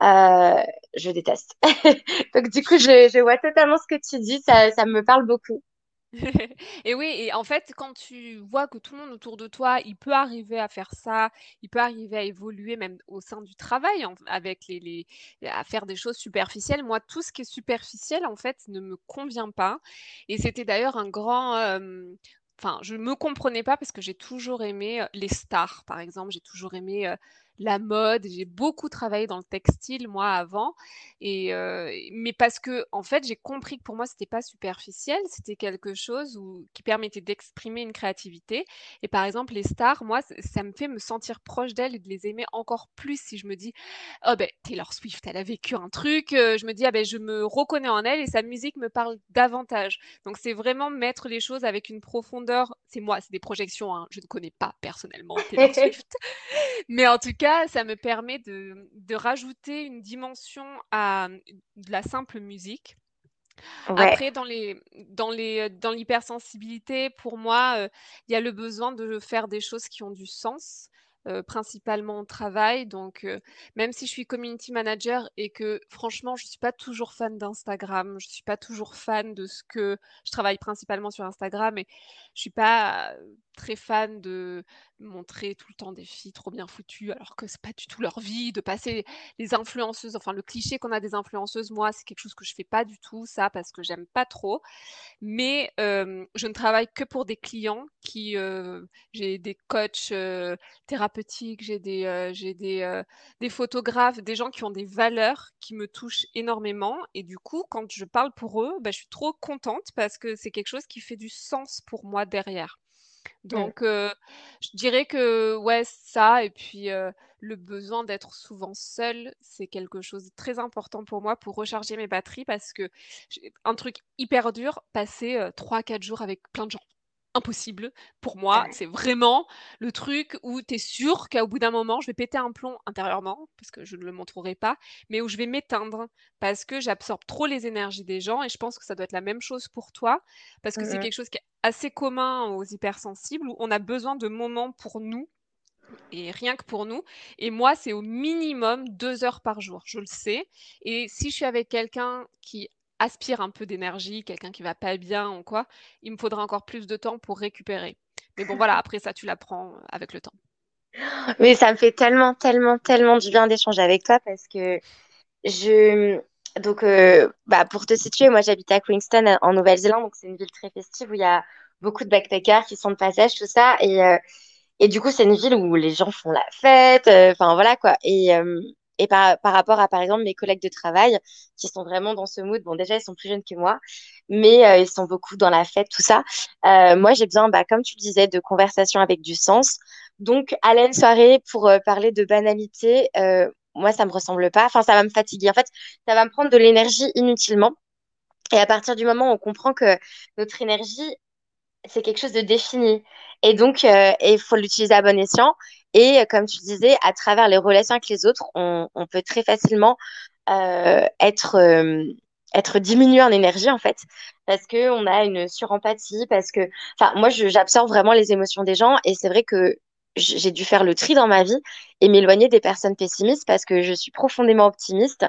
je déteste. [LAUGHS] Donc du coup, je, vois totalement ce que tu dis, ça me parle beaucoup. [LAUGHS]
Et oui, et en fait, quand tu vois que tout le monde autour de toi, il peut arriver à faire ça, il peut arriver à évoluer même au sein du travail, avec les, à faire des choses superficielles. Moi, tout ce qui est superficiel, en fait, ne me convient pas. Et c'était d'ailleurs un grand, enfin, je me comprenais pas parce que j'ai toujours aimé les stars, par exemple. J'ai toujours aimé la mode. J'ai beaucoup travaillé dans le textile, moi, avant. Et, euh, mais parce que, en fait, j'ai compris que pour moi, c'était pas superficiel, c'était quelque chose où, qui permettait d'exprimer une créativité. Et par exemple, les stars, moi, ça, me fait me sentir proche d'elles et de les aimer encore plus si je me dis, oh ben, Taylor Swift, elle a vécu un truc. Euh, je me dis, ah ben, je me reconnais en elle et sa musique me parle davantage. Donc, c'est vraiment mettre les choses avec une profondeur. C'est moi, c'est des projections. Hein. Je ne connais pas personnellement Taylor [LAUGHS] Swift. mais en tout cas, ça me permet de, de rajouter une dimension à de la simple musique. Après, dans les, dans les, dans l'hypersensibilité, pour moi, euh, il y a le besoin de faire des choses qui ont du sens. Euh, principalement au travail. Donc, euh, même si je suis community manager et que franchement, je ne suis pas toujours fan d'Instagram, je ne suis pas toujours fan de ce que je travaille principalement sur Instagram et je ne suis pas très fan de montrer tout le temps des filles trop bien foutues alors que c'est pas du tout leur vie, de passer les influenceuses, enfin le cliché qu'on a des influenceuses, moi c'est quelque chose que je fais pas du tout ça parce que j'aime pas trop. Mais je ne travaille que pour des clients qui, j'ai des coachs thérapeutiques, j'ai des, j'ai des, des photographes, des gens qui ont des valeurs qui me touchent énormément et du coup quand je parle pour eux, bah, je suis trop contente parce que c'est quelque chose qui fait du sens pour moi derrière. Donc, je dirais que ouais, ça et puis, le besoin d'être souvent seule, c'est quelque chose de très important pour moi pour recharger mes batteries parce que un truc hyper dur, passer, 3-4 jours avec plein de gens. Impossible. Pour moi, c'est vraiment le truc où tu es sûr qu'au bout d'un moment, je vais péter un plomb intérieurement, parce que je ne le montrerai pas, mais où je vais m'éteindre, parce que j'absorbe trop les énergies des gens, et je pense que ça doit être la même chose pour toi, parce que c'est quelque chose qui est assez commun aux hypersensibles, où on a besoin de moments pour nous, et rien que pour nous. Et moi, c'est au minimum deux heures par jour, je le sais. Et si je suis avec quelqu'un qui aspire un peu d'énergie, quelqu'un qui va pas bien ou quoi, il me faudra encore plus de temps pour récupérer. Mais bon, voilà, après ça, tu l'apprends avec le temps.
Mais ça me fait tellement, tellement, tellement du bien d'échanger avec toi parce que je. Donc, euh, bah, pour te situer, moi j'habite à Queenstown en Nouvelle-Zélande, donc c'est une ville très festive où il y a beaucoup de backpackers qui sont de passage, tout ça. Et, euh, et du coup, c'est une ville où les gens font la fête, euh, enfin voilà quoi. Et, et par, par rapport à, par exemple, mes collègues de travail qui sont vraiment dans ce mood, bon, déjà, ils sont plus jeunes que moi, mais euh, ils sont beaucoup dans la fête, tout ça. Euh, moi, j'ai besoin, bah, comme tu disais, de conversations avec du sens. Donc, à une soirée pour euh, parler de banalité, moi, ça me ressemble pas. Enfin, ça va me fatiguer. En fait, ça va me prendre de l'énergie inutilement. Et à partir du moment où on comprend que notre énergie, c'est quelque chose de défini. Et donc, il faut l'utiliser à bon escient. Et euh, comme tu disais, à travers les relations avec les autres, on, peut très facilement euh, être, euh, être diminué en énergie, en fait, parce qu'on a une surempathie, parce que, enfin, moi, j'absorbe vraiment les émotions des gens, et c'est vrai que j'ai dû faire le tri dans ma vie et m'éloigner des personnes pessimistes parce que je suis profondément optimiste,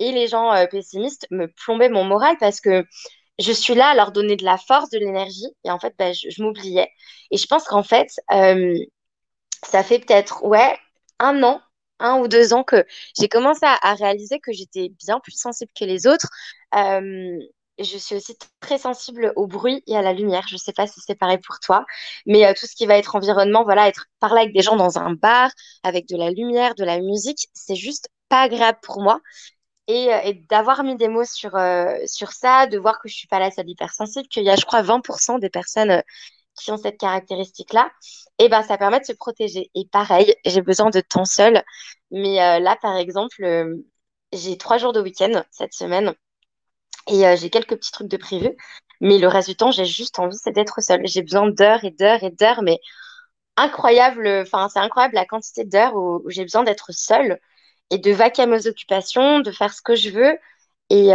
et les gens euh, pessimistes me plombaient mon moral parce que je suis là à leur donner de la force, de l'énergie, et en fait, bah, je, m'oubliais. Et je pense qu'en fait, euh, ça fait peut-être, ouais, un an, un ou deux ans que j'ai commencé à, réaliser que j'étais bien plus sensible que les autres. Euh, je suis aussi très sensible au bruit et à la lumière. Je ne sais pas si c'est pareil pour toi, mais euh, tout ce qui va être environnement, voilà, être parler avec des gens dans un bar, avec de la lumière, de la musique, c'est juste pas agréable pour moi. Et, euh, et d'avoir mis des mots sur, sur ça, de voir que je suis pas la seule hypersensible, qu'il y a, je crois, 20% des personnes qui ont cette caractéristique-là, et eh ben ça permet de se protéger. Et pareil, j'ai besoin de temps seul. Mais euh, là, par exemple, euh, j'ai trois jours de week-end cette semaine et euh, j'ai quelques petits trucs de prévu. Mais le reste du temps, j'ai juste envie, d'être seule. J'ai besoin d'heures et d'heures et d'heures, mais incroyable. Enfin, c'est incroyable la quantité d'heures où, j'ai besoin d'être seule et de vaquer à mes occupations, de faire ce que je veux et,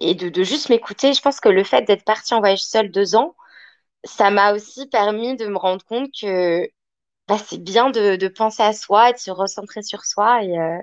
et de, juste m'écouter. Je pense que le fait d'être partie en voyage seule deux ans, ça m'a aussi permis de me rendre compte que bah, c'est bien de, de, penser à soi et de se recentrer sur soi. Et, euh,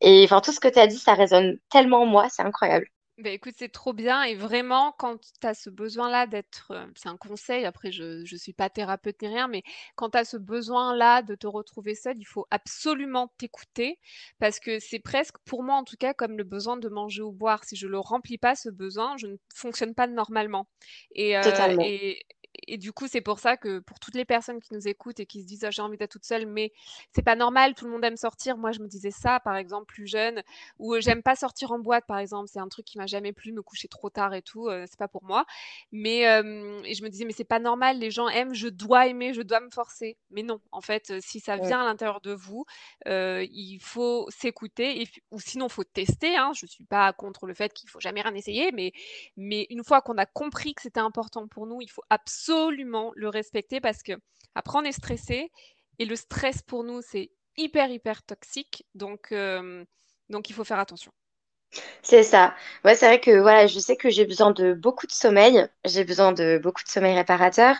et enfin, tout ce que tu as dit, ça résonne tellement en moi, c'est incroyable.
Bah, écoute, c'est trop bien et vraiment quand tu as ce besoin-là d'être, euh, c'est un conseil, après je ne suis pas thérapeute ni rien, mais quand tu as ce besoin-là de te retrouver seule, il faut absolument t'écouter parce que c'est presque, pour moi en tout cas, comme le besoin de manger ou boire. Si je ne le remplis pas, ce besoin, je ne fonctionne pas normalement. Et, euh, et, et du coup, c'est pour ça que pour toutes les personnes qui nous écoutent et qui se disent «Ah, j'ai envie d'être toute seule, mais c'est pas normal, tout le monde aime sortir. Moi, je me disais ça, par exemple, plus jeune, ou j'aime pas sortir en boîte, par exemple. C'est un truc qui m'a jamais plu, me coucher trop tard et tout, c'est pas pour moi. Mais et je me disais mais c'est pas normal, les gens aiment, je dois aimer, je dois me forcer. Mais non, en fait, si ça vient à l'intérieur de vous, il faut s'écouter, ou sinon faut tester. Hein. Je suis pas contre le fait qu'il faut jamais rien essayer, mais mais une fois qu'on a compris que c'était important pour nous, il faut absolument le respecter parce que après on est stressé et le stress pour nous c'est hyper hyper toxique donc donc il faut faire attention.
C'est ça. Ouais, c'est vrai que voilà, je sais que j'ai besoin de beaucoup de sommeil, j'ai besoin de beaucoup de sommeil réparateur,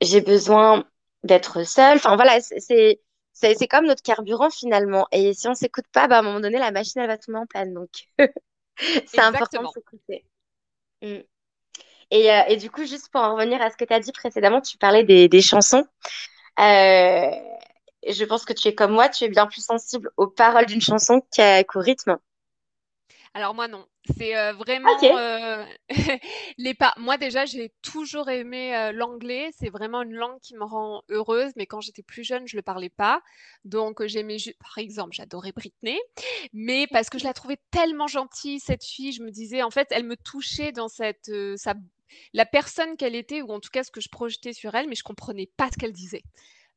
j'ai besoin d'être seule. Enfin voilà, c'est c'est comme notre carburant finalement. Et si on s'écoute pas, bah, à un moment donné, la machine elle va tomber en panne. Donc [LAUGHS] c'est important de s'écouter. Mm. Et, euh, et, du coup, juste pour en revenir à ce que tu as dit précédemment, tu parlais des, des chansons. Euh, je pense que tu es comme moi, tu es bien plus sensible aux paroles d'une chanson qu'au rythme.
Alors moi non, c'est euh, vraiment euh, [LAUGHS] les pas. Moi déjà j'ai toujours aimé euh, l'anglais, c'est vraiment une langue qui me rend heureuse. Mais quand j'étais plus jeune, je le parlais pas, donc j'aimais par exemple j'adorais Britney, mais parce que je la trouvais tellement gentille cette fille, je me disais en fait elle me touchait dans cette sa, la personne qu'elle était ou en tout cas ce que je projetais sur elle, mais je comprenais pas ce qu'elle disait.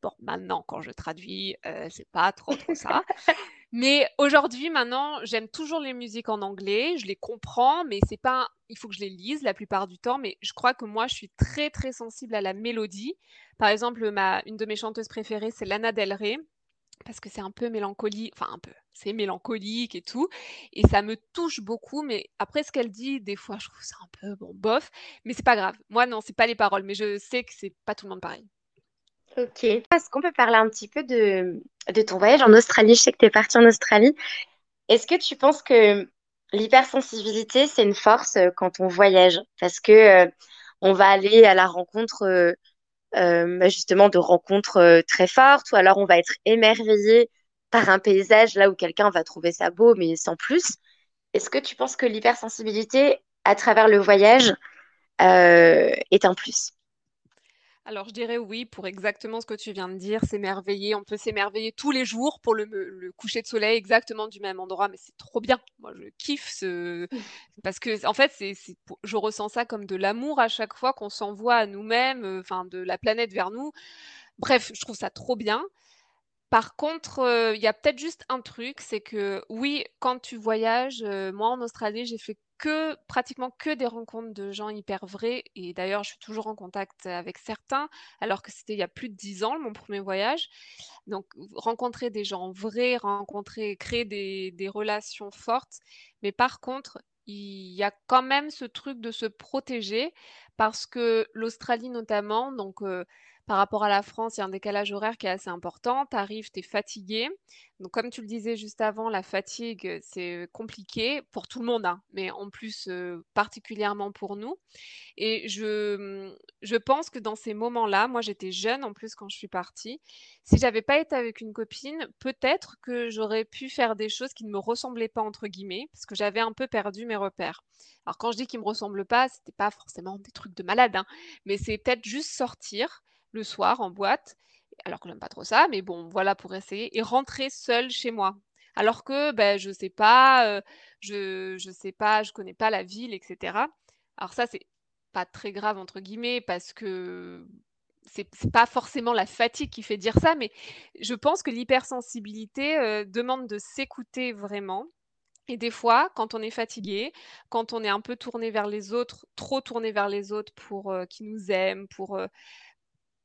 Bon, maintenant, quand je traduis, euh, c'est pas trop trop ça. [LAUGHS] Mais aujourd'hui, maintenant, j'aime toujours les musiques en anglais. Je les comprends, mais c'est pas. Il faut que je les lise la plupart du temps. Mais je crois que moi, je suis très très sensible à la mélodie. Par exemple, ma une de mes chanteuses préférées, c'est Lana Del Rey parce que c'est un peu mélancolique, enfin un peu, c'est mélancolique et tout, et ça me touche beaucoup, mais après ce qu'elle dit, des fois je trouve ça un peu bon bof, mais c'est pas grave. Moi non, c'est pas les paroles, mais je sais que c'est pas tout le monde pareil.
Ok. Est-ce qu'on peut parler un petit peu de, ton voyage en Australie? Je sais que tu es partie en Australie. Est-ce que tu penses que l'hypersensibilité, c'est une force euh, quand on voyage? Parce que euh, on va aller à la rencontre euh, bah, justement de rencontres très fortes, ou alors on va être émerveillé par un paysage là où quelqu'un va trouver ça beau, mais sans plus. Est-ce que tu penses que l'hypersensibilité, à travers le voyage, est un plus?
Alors, je dirais oui pour exactement ce que tu viens de dire, s'émerveiller. On peut s'émerveiller tous les jours pour le, coucher de soleil exactement du même endroit, mais c'est trop bien. Moi, je kiffe ce... [LAUGHS] Parce que, en fait, c'est, je ressens ça comme de l'amour à chaque fois qu'on s'envoie à nous-mêmes, euh, enfin, de la planète vers nous. Bref, je trouve ça trop bien. Par contre, euh, il y a peut-être juste un truc, c'est que oui, quand tu voyages, euh, moi en Australie, j'ai fait que pratiquement que des rencontres de gens hyper vrais et d'ailleurs je suis toujours en contact avec certains alors que c'était il y a plus de dix ans mon premier voyage. Donc rencontrer des gens vrais, rencontrer, créer des, relations fortes. Mais par contre, il y a quand même ce truc de se protéger parce que l'Australie notamment, donc euh, par rapport à la France, il y a un décalage horaire qui est assez important. Tu arrives, tu es fatigué. Donc, comme tu le disais juste avant, la fatigue, c'est compliqué pour tout le monde, hein, mais en plus, euh, particulièrement pour nous. Et je, je pense que dans ces moments-là, moi j'étais jeune en plus quand je suis partie, si j'avais pas été avec une copine, peut-être que j'aurais pu faire des choses qui ne me ressemblaient pas, entre guillemets, parce que j'avais un peu perdu mes repères. Alors, quand je dis qu'ils me ressemblent pas, c'était pas forcément des trucs de malade, hein, mais c'est peut-être juste sortir le soir en boîte, alors que j'aime pas trop ça, mais bon, voilà pour essayer, et rentrer seule chez moi. Alors que ben, je sais pas, euh, je, je sais pas, je connais pas la ville, etc. Alors ça, c'est pas très grave entre guillemets parce que c'est pas forcément la fatigue qui fait dire ça, mais je pense que l'hypersensibilité euh, demande de s'écouter vraiment. Et des fois, quand on est fatigué, quand on est un peu tourné vers les autres, trop tourné vers les autres pour euh, qu'ils nous aiment, pour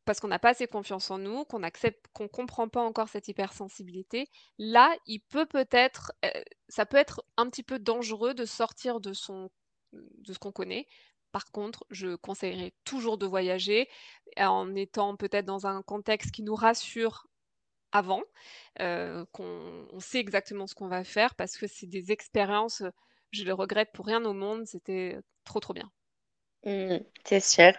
parce qu'on n'a pas assez confiance en nous, qu'on accepte, qu'on comprend pas encore cette hypersensibilité, là, il peut peut-être, euh, ça peut être un petit peu dangereux de sortir de son, de ce qu'on connaît. Par contre, je conseillerais toujours de voyager en étant peut-être dans un contexte qui nous rassure avant, euh, qu'on sait exactement ce qu'on va faire, parce que c'est des expériences, je le regrette pour rien au monde, c'était trop trop bien.
Mmh, c'est sûr.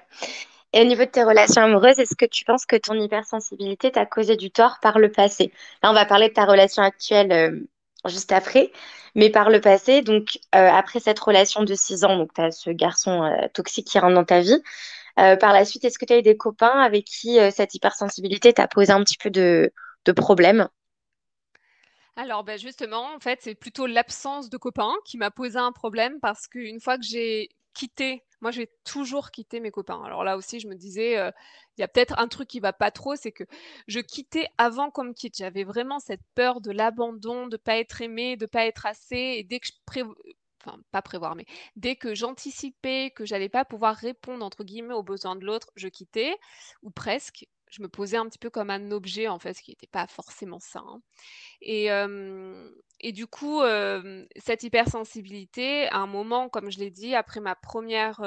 Et au niveau de tes relations amoureuses, est-ce que tu penses que ton hypersensibilité t'a causé du tort par le passé? Là, on va parler de ta relation actuelle euh, juste après, mais par le passé, donc euh, après cette relation de six ans, donc tu as ce garçon euh, toxique qui rentre dans ta vie, par la suite, est-ce que tu as eu des copains avec qui cette hypersensibilité t'a posé un petit peu de, problèmes?
Alors, ben justement, en fait, c'est plutôt l'absence de copains qui m'a posé un problème parce qu'une fois que j'ai quitté, moi j'ai toujours quitté mes copains. Alors là aussi, je me disais, euh, il y a peut-être un truc qui va pas trop, c'est que je quittais avant qu'on me quitte. J'avais vraiment cette peur de l'abandon, de pas être aimé, de pas être assez. Et dès que je pas prévoir, mais dès que j'anticipais que j'allais pas pouvoir répondre entre guillemets aux besoins de l'autre, je quittais ou presque je me posais un petit peu comme un objet, en fait, ce qui n'était pas forcément ça. Et, du coup, cette hypersensibilité, à un moment, comme je l'ai dit, après ma première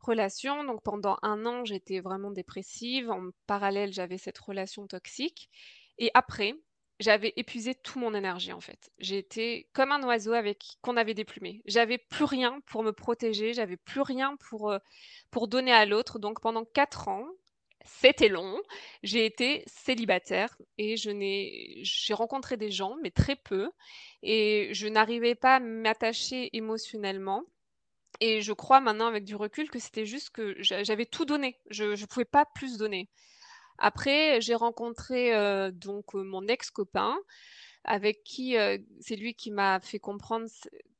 relation, donc pendant un an, j'étais vraiment dépressive. En parallèle, j'avais cette relation toxique. Et après, j'avais épuisé toute mon énergie en fait. J'étais comme un oiseau avec qu'on avait déplumé. J'avais plus rien pour me protéger, j'avais plus rien pour, pour donner à l'autre. Donc pendant quatre ans, c'était long. J'ai été célibataire et je n'ai, j'ai rencontré des gens, mais très peu, et je n'arrivais pas à m'attacher émotionnellement. Et je crois maintenant, avec du recul, que c'était juste que j'avais tout donné. Je ne pouvais pas plus donner. Après, j'ai rencontré euh, donc euh, mon ex-copain, avec qui euh, c'est lui qui m'a fait comprendre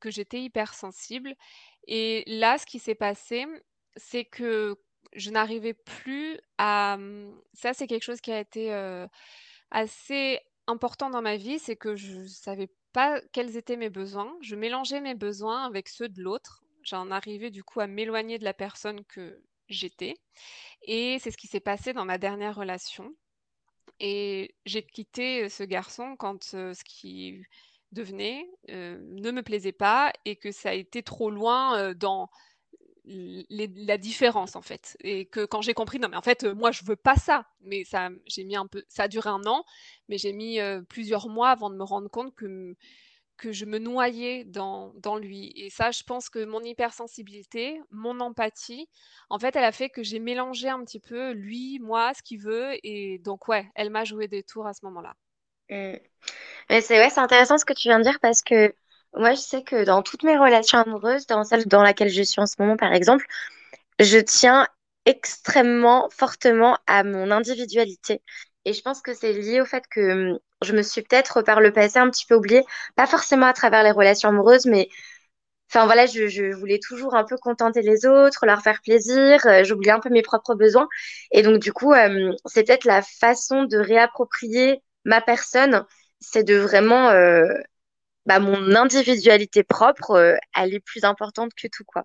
que j'étais hypersensible. Et là, ce qui s'est passé, c'est que je n'arrivais plus à. Mmh, ça, c'est quelque chose qui a été assez important dans ma vie, c'est que je ne savais pas quels étaient mes besoins. Je mélangeais mes besoins avec ceux de l'autre. J'en arrivais du coup à m'éloigner de la personne que j'étais. Et c'est ce qui s'est passé dans ma dernière relation. Et j'ai quitté ce garçon quand ce qui devenait ne me plaisait pas et que ça a été trop loin dans la différence en fait. Et que quand j'ai compris non mais en fait moi je veux pas ça. Mais ça j'ai mis un peu ça a duré un an mais j'ai mis plusieurs mois avant de me rendre compte que que je me noyais dans, dans lui. Et ça je pense que mon hypersensibilité mon empathie en fait elle a fait que j'ai mélangé un petit peu lui moi ce qu'il veut. Et donc ouais elle m'a joué des tours à ce moment-là.
Mmh. mais c'est ouais c'est intéressant ce que tu viens de dire parce que moi, je sais que dans toutes mes relations amoureuses, dans celle dans laquelle je suis en ce moment, par exemple, je tiens extrêmement fortement à mon individualité. Et je pense que c'est lié au fait que hum, je me suis peut-être par le passé un petit peu oubliée, pas forcément à travers les relations amoureuses, mais enfin voilà, je, je voulais toujours un peu contenter les autres, leur faire plaisir, euh, j'oubliais un peu mes propres besoins. Et donc du coup, euh, c'est peut-être la façon de réapproprier ma personne, c'est de vraiment euh, bah, mon individualité propre, euh, elle est plus importante que tout, quoi.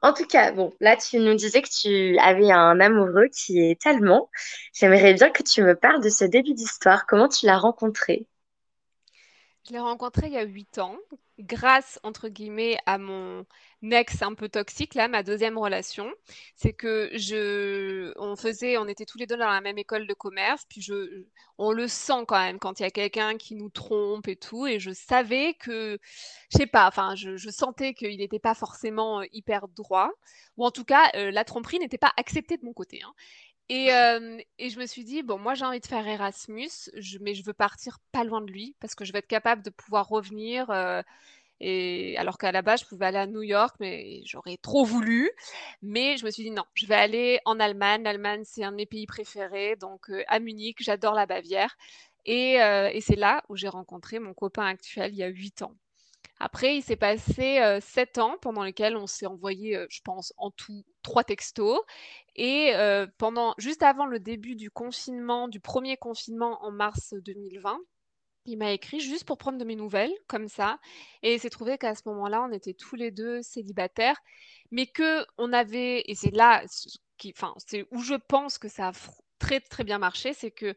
En tout cas, bon, là, tu nous disais que tu avais un amoureux qui est tellement. J'aimerais bien que tu me parles de ce début d'histoire. Comment tu l'as rencontré?
Je l'ai rencontré il y a huit ans, grâce, entre guillemets, à mon ex un peu toxique, là, ma deuxième relation. C'est que je, on faisait, on était tous les deux dans la même école de commerce, puis je, on le sent quand même quand il y a quelqu'un qui nous trompe et tout, et je savais que, je sais pas, enfin, je, sentais qu'il n'était pas forcément euh, hyper droit, ou en tout cas, euh, la tromperie n'était pas acceptée de mon côté. Hein. Et, et, je me suis dit, bon, moi j'ai envie de faire Erasmus, mais je veux partir pas loin de lui parce que je vais être capable de pouvoir revenir. Alors qu'à la base, je pouvais aller à New York, mais j'aurais trop voulu. Mais je me suis dit, non, je vais aller en Allemagne. L'Allemagne, c'est un de mes pays préférés. Donc à Munich, j'adore la Bavière. Et, et c'est là où j'ai rencontré mon copain actuel il y a huit ans. Après, il s'est passé sept ans pendant lesquels on s'est envoyé, je pense, en tout trois textos. Et pendant, juste avant le début du confinement, du premier confinement en mars 2020, il m'a écrit juste pour prendre de mes nouvelles, comme ça. Et il s'est trouvé qu'à ce moment-là, on était tous les deux célibataires, mais que on avait, et c'est là, qui, enfin, c'est où je pense que ça a très très bien marché, c'est que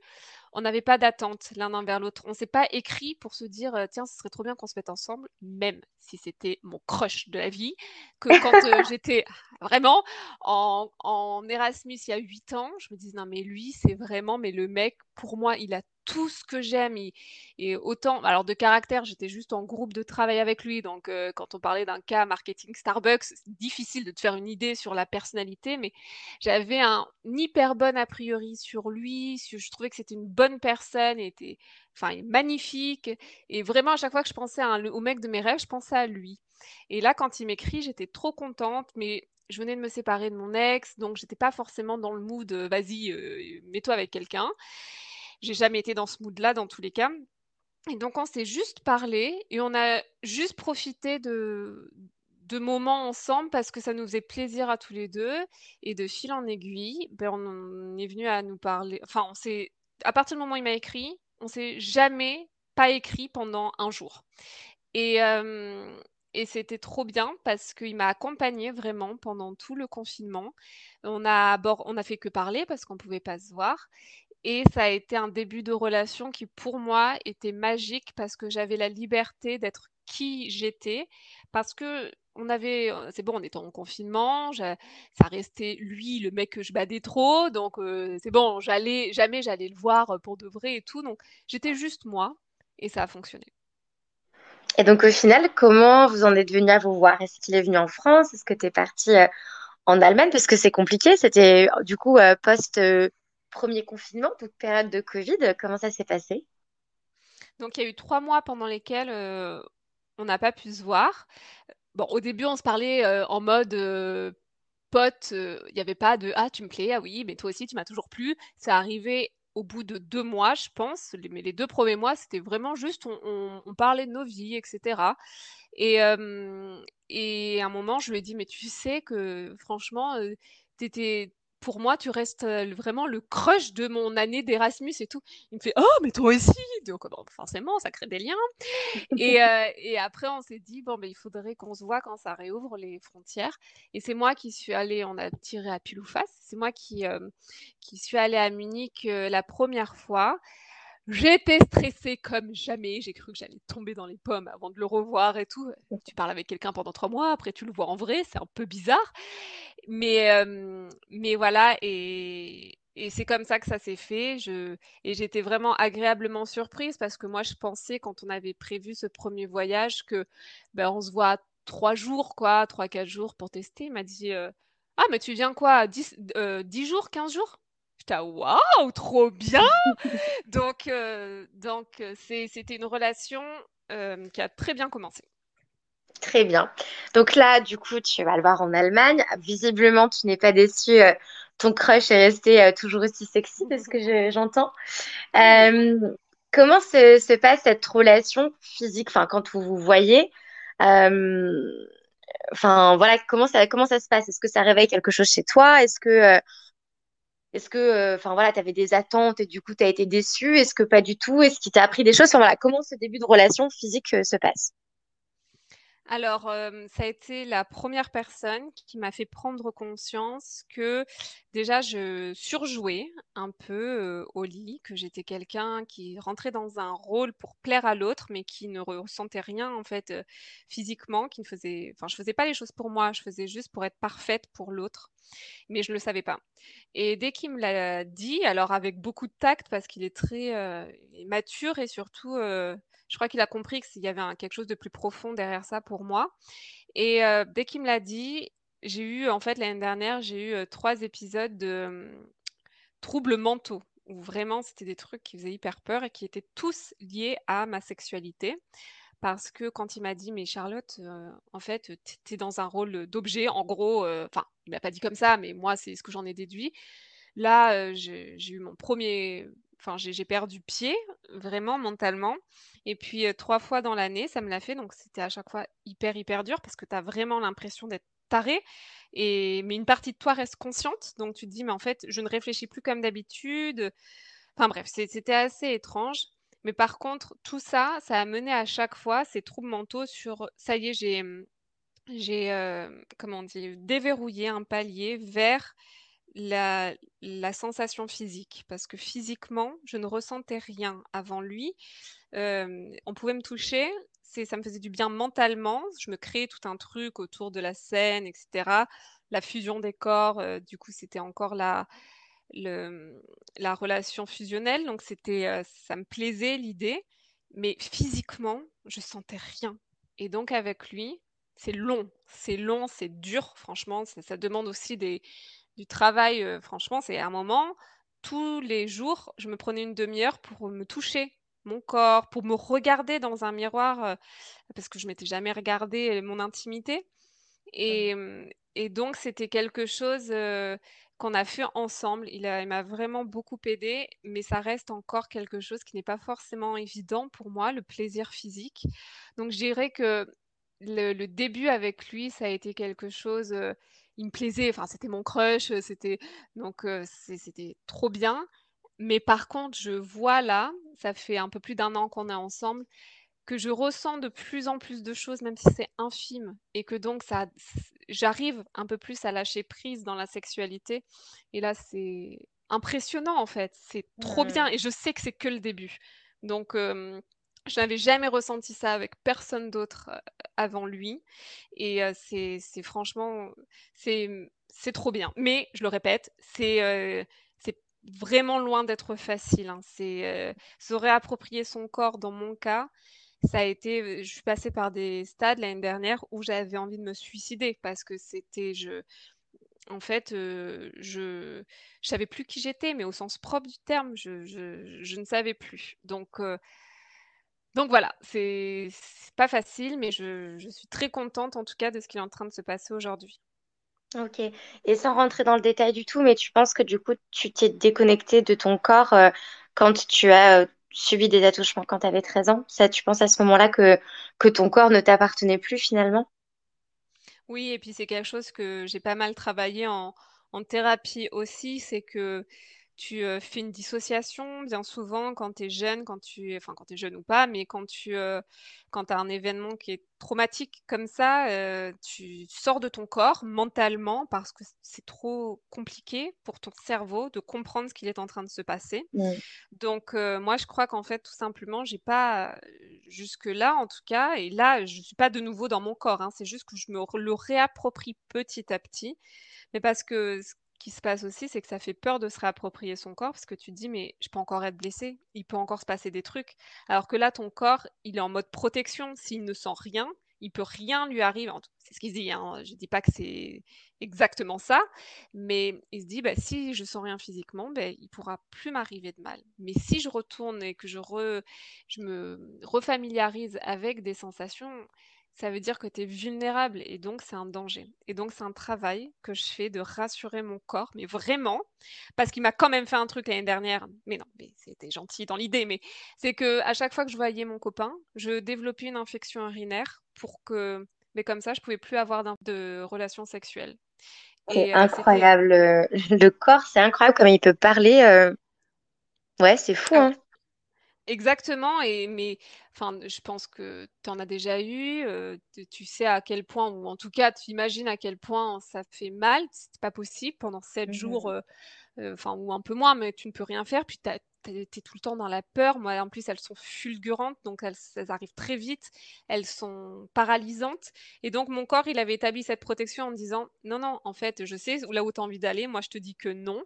on n'avait pas d'attente l'un envers l'autre. On s'est pas écrit pour se dire euh, tiens, ce serait trop bien qu'on se mette ensemble, même si c'était mon crush de la vie. Que [LAUGHS] quand euh, j'étais vraiment en, en, Erasmus il y a 8 ans, je me disais non, mais lui, c'est vraiment, mais le mec, pour moi, il a tout ce que j'aime. Et, autant, alors de caractère, j'étais juste en groupe de travail avec lui. Donc, euh, quand on parlait d'un cas marketing Starbucks, c'est difficile de te faire une idée sur la personnalité, mais j'avais un hyper bon a priori sur lui. je trouvais que c'était une bonne personne, et était, enfin, magnifique. Et vraiment, à chaque fois que je pensais à au mec de mes rêves, je pensais à lui. Et là, quand il m'écrit, j'étais trop contente, mais je venais de me séparer de mon ex, donc j'étais pas forcément dans le mood vas-y, mets-toi avec quelqu'un. J'ai jamais été dans ce mood-là dans tous les cas. Et donc on s'est juste parlé et on a juste profité de, moments ensemble parce que ça nous faisait plaisir à tous les deux. Et de fil en aiguille, ben, on est venu à nous parler. Enfin, on à partir du moment où il m'a écrit, on s'est jamais pas écrit pendant un jour. Et, et c'était trop bien parce qu'il m'a accompagné vraiment pendant tout le confinement. On a, on a fait que parler parce qu'on ne pouvait pas se voir. Et ça a été un début de relation qui, pour moi, était magique parce que j'avais la liberté d'être qui j'étais. Parce que on avait, c'est bon, on était en confinement, ça restait lui, le mec que je badais trop, donc c'est bon, j'allais, jamais j'allais le voir pour de vrai et tout, donc j'étais juste moi et ça a fonctionné.
Et donc au final, comment vous en êtes venu à vous voir? Est-ce qu'il est venu en France? Est-ce que tu es parti en Allemagne? Parce que c'est compliqué, c'était du coup post premier confinement, toute période de Covid. Comment ça s'est passé?
Donc, il y a eu trois mois pendant lesquels euh, on n'a pas pu se voir. Bon, au début, on se parlait euh, en mode euh, pote. Il n'y avait pas de Ah, tu me plais, ah oui, mais toi aussi, tu m'as toujours plu. C'est arrivé au bout de deux mois, je pense. Mais les deux premiers mois, c'était vraiment juste, on, parlait de nos vies, etc. Et, et à un moment, je lui ai dit, mais tu sais que franchement, tu étais pour moi, tu restes vraiment le crush de mon année d'Erasmus et tout. Il me fait Oh, mais toi aussi Donc, forcément, ça crée des liens. [LAUGHS] et, après, on s'est dit Bon, ben, il faudrait qu'on se voit quand ça réouvre les frontières. Et c'est moi qui suis allée, on a tiré à pile ou face. C'est moi qui, qui suis allée à Munich la première fois. J'étais stressée comme jamais. J'ai cru que j'allais tomber dans les pommes avant de le revoir et tout. Tu parles avec quelqu'un pendant trois mois, après tu le vois en vrai, c'est un peu bizarre. Mais, mais voilà, et, c'est comme ça que ça s'est fait. Et j'étais vraiment agréablement surprise parce que moi, je pensais, quand on avait prévu ce premier voyage, que ben, on se voit trois jours, quoi, trois, quatre jours pour tester. Il m'a dit Ah, mais tu viens quoi 10, 10 jours, 15 jours? J'étais waouh, trop bien. [LAUGHS] donc, donc c'était une relation qui a très bien commencé.
Très bien. Donc là, du coup, tu vas le voir en Allemagne. Visiblement, tu n'es pas déçu. ton crush est resté toujours aussi sexy, de ce que j'entends. comment se, se, passe cette relation physique, enfin, quand vous vous voyez? Enfin, voilà, comment ça, comment ça se passe? Est-ce que ça réveille quelque chose chez toi? Est-ce que est-ce que, enfin voilà, tu avais des attentes et du coup tu as été déçu Est-ce que pas du tout? Est-ce qu'il t'a appris des choses? Enfin, voilà, Comment ce début de relation physique se passe?
Alors, ça a été la première personne qui m'a fait prendre conscience que déjà je surjouais un peu au lit, que j'étais quelqu'un qui rentrait dans un rôle pour plaire à l'autre, mais qui ne ressentait rien en fait physiquement, qui ne faisait, enfin, je faisais pas les choses pour moi, je faisais juste pour être parfaite pour l'autre, mais je ne le savais pas. Et dès qu'il me l'a dit, alors avec beaucoup de tact parce qu'il est très mature et surtout je crois qu'il a compris qu'il y avait quelque chose de plus profond derrière ça pour moi. Et dès qu'il me l'a dit, j'ai eu, en fait, l'année dernière, j'ai eu trois épisodes de mmh, troubles mentaux, où vraiment c'était des trucs qui faisaient hyper peur et qui étaient tous liés à ma sexualité. Parce que quand il m'a dit, mais Charlotte, en fait, tu es dans un rôle d'objet, en gros, enfin, il m'a pas dit comme ça, mais moi, c'est ce que j'en ai déduit. Là, j'ai eu mon premier enfin, j'ai perdu pied, vraiment mentalement. Et puis, trois fois dans l'année, ça me l'a fait. Donc, c'était à chaque fois hyper, hyper dur parce que tu as vraiment l'impression d'être taré. Et... Mais une partie de toi reste consciente. Donc, tu te dis, mais en fait, je ne réfléchis plus comme d'habitude. Enfin, bref, c'était assez étrange. Mais par contre, tout ça, ça a mené à chaque fois ces troubles mentaux sur ça y est, j'ai, j'ai comment on dit, déverrouillé un palier vers la, sensation physique, parce que physiquement, je ne ressentais rien avant lui. on pouvait me toucher, ça me faisait du bien mentalement. Je me créais tout un truc autour de la scène, etc. La fusion des corps, du coup, c'était encore la, la relation fusionnelle. Donc, c'était, ça me plaisait l'idée, mais physiquement, je sentais rien. Et donc, avec lui, c'est long, c'est long, c'est dur, franchement. ça demande aussi des, du travail, franchement, c'est un moment, tous les jours, je me prenais une demi-heure pour me toucher mon corps, pour me regarder dans un miroir, parce que je m'étais jamais regardé mon intimité. Et, et donc c'était quelque chose, qu'on a fait ensemble. Il m'a vraiment beaucoup aidé, mais ça reste encore quelque chose qui n'est pas forcément évident pour moi, le plaisir physique. Donc je dirais que le début avec lui, ça a été quelque chose, il me plaisait, enfin c'était mon crush, c'était donc c'était trop bien. Mais par contre, je vois là, ça fait un peu plus d'un an qu'on est ensemble, que je ressens de plus en plus de choses, même si c'est infime, et que donc ça, j'arrive un peu plus à lâcher prise dans la sexualité. Et là, c'est impressionnant en fait, c'est trop bien, et je sais que c'est que le début. Donc, je n'avais jamais ressenti ça avec personne d'autre avant lui, et c'est franchement, c'est c'est trop bien. Mais je le répète, c'est c'est vraiment loin d'être facile. Hein. Se réapproprier son corps dans mon cas ça a été, je suis passée par des stades l'année dernière où j'avais envie de me suicider parce que c'était, en fait, je, je savais plus qui j'étais, mais au sens propre du terme, je, ne savais plus. Donc, donc voilà, c'est pas facile, mais je, je suis très contente en tout cas de ce qui est en train de se passer aujourd'hui.
Ok. Et sans rentrer dans le détail du tout, mais tu penses que du coup, tu t'es déconnecté de ton corps quand tu as subi des attouchements quand tu avais 13 ans? Ça, tu penses à ce moment-là que, que ton corps ne t'appartenait plus finalement?
Oui, et puis c'est quelque chose que j'ai pas mal travaillé en, en thérapie aussi, c'est que tu fais une dissociation bien souvent quand tu es jeune, quand tu enfin quand tu es jeune ou pas, mais quand tu quand as un événement qui est traumatique comme ça, tu sors de ton corps mentalement parce que c'est trop compliqué pour ton cerveau de comprendre ce qu'il est en train de se passer. Donc moi je crois qu'en fait tout simplement, j'ai pas jusque là en tout cas et là je suis pas de nouveau dans mon corps hein, c'est juste que je me le réapproprie petit à petit. Mais parce que qui se passe aussi, c'est que ça fait peur de se réapproprier son corps parce que tu te dis, mais je peux encore être blessé, il peut encore se passer des trucs. Alors que là, ton corps, il est en mode protection. S'il ne sent rien, il peut rien lui arriver. C'est ce qu'il dit. Hein. Je ne dis pas que c'est exactement ça, mais il se dit, bah, si je sens rien physiquement, bah, il pourra plus m'arriver de mal. Mais si je retourne et que je me refamiliarise avec des sensations, ça veut dire que tu es vulnérable et donc c'est un danger. Et donc c'est un travail que je fais de rassurer mon corps, mais vraiment, parce qu'il m'a quand même fait un truc l'année dernière. Mais non, mais c'était gentil dans l'idée, mais c'est que à chaque fois que je voyais mon copain, je développais une infection urinaire pour que, mais comme ça, je pouvais plus avoir de relations sexuelles.
C'est euh, incroyable. Le corps, c'est incroyable comme il peut parler. Euh. Ouais, c'est fou. Hein.
Exactement, et mais enfin, je pense que tu en as déjà eu, tu sais à quel point ou en tout cas, tu imagines à quel point ça fait mal. C'est pas possible pendant 7 mmh jours, enfin ou un peu moins, mais tu ne peux rien faire. Puis tu es tout le temps dans la peur. Moi, en plus, elles sont fulgurantes, donc elles arrivent très vite. Elles sont paralysantes et donc mon corps, il avait établi cette protection en me disant: «Non, non, en fait, je sais là où tu as envie d'aller, moi je te dis que non»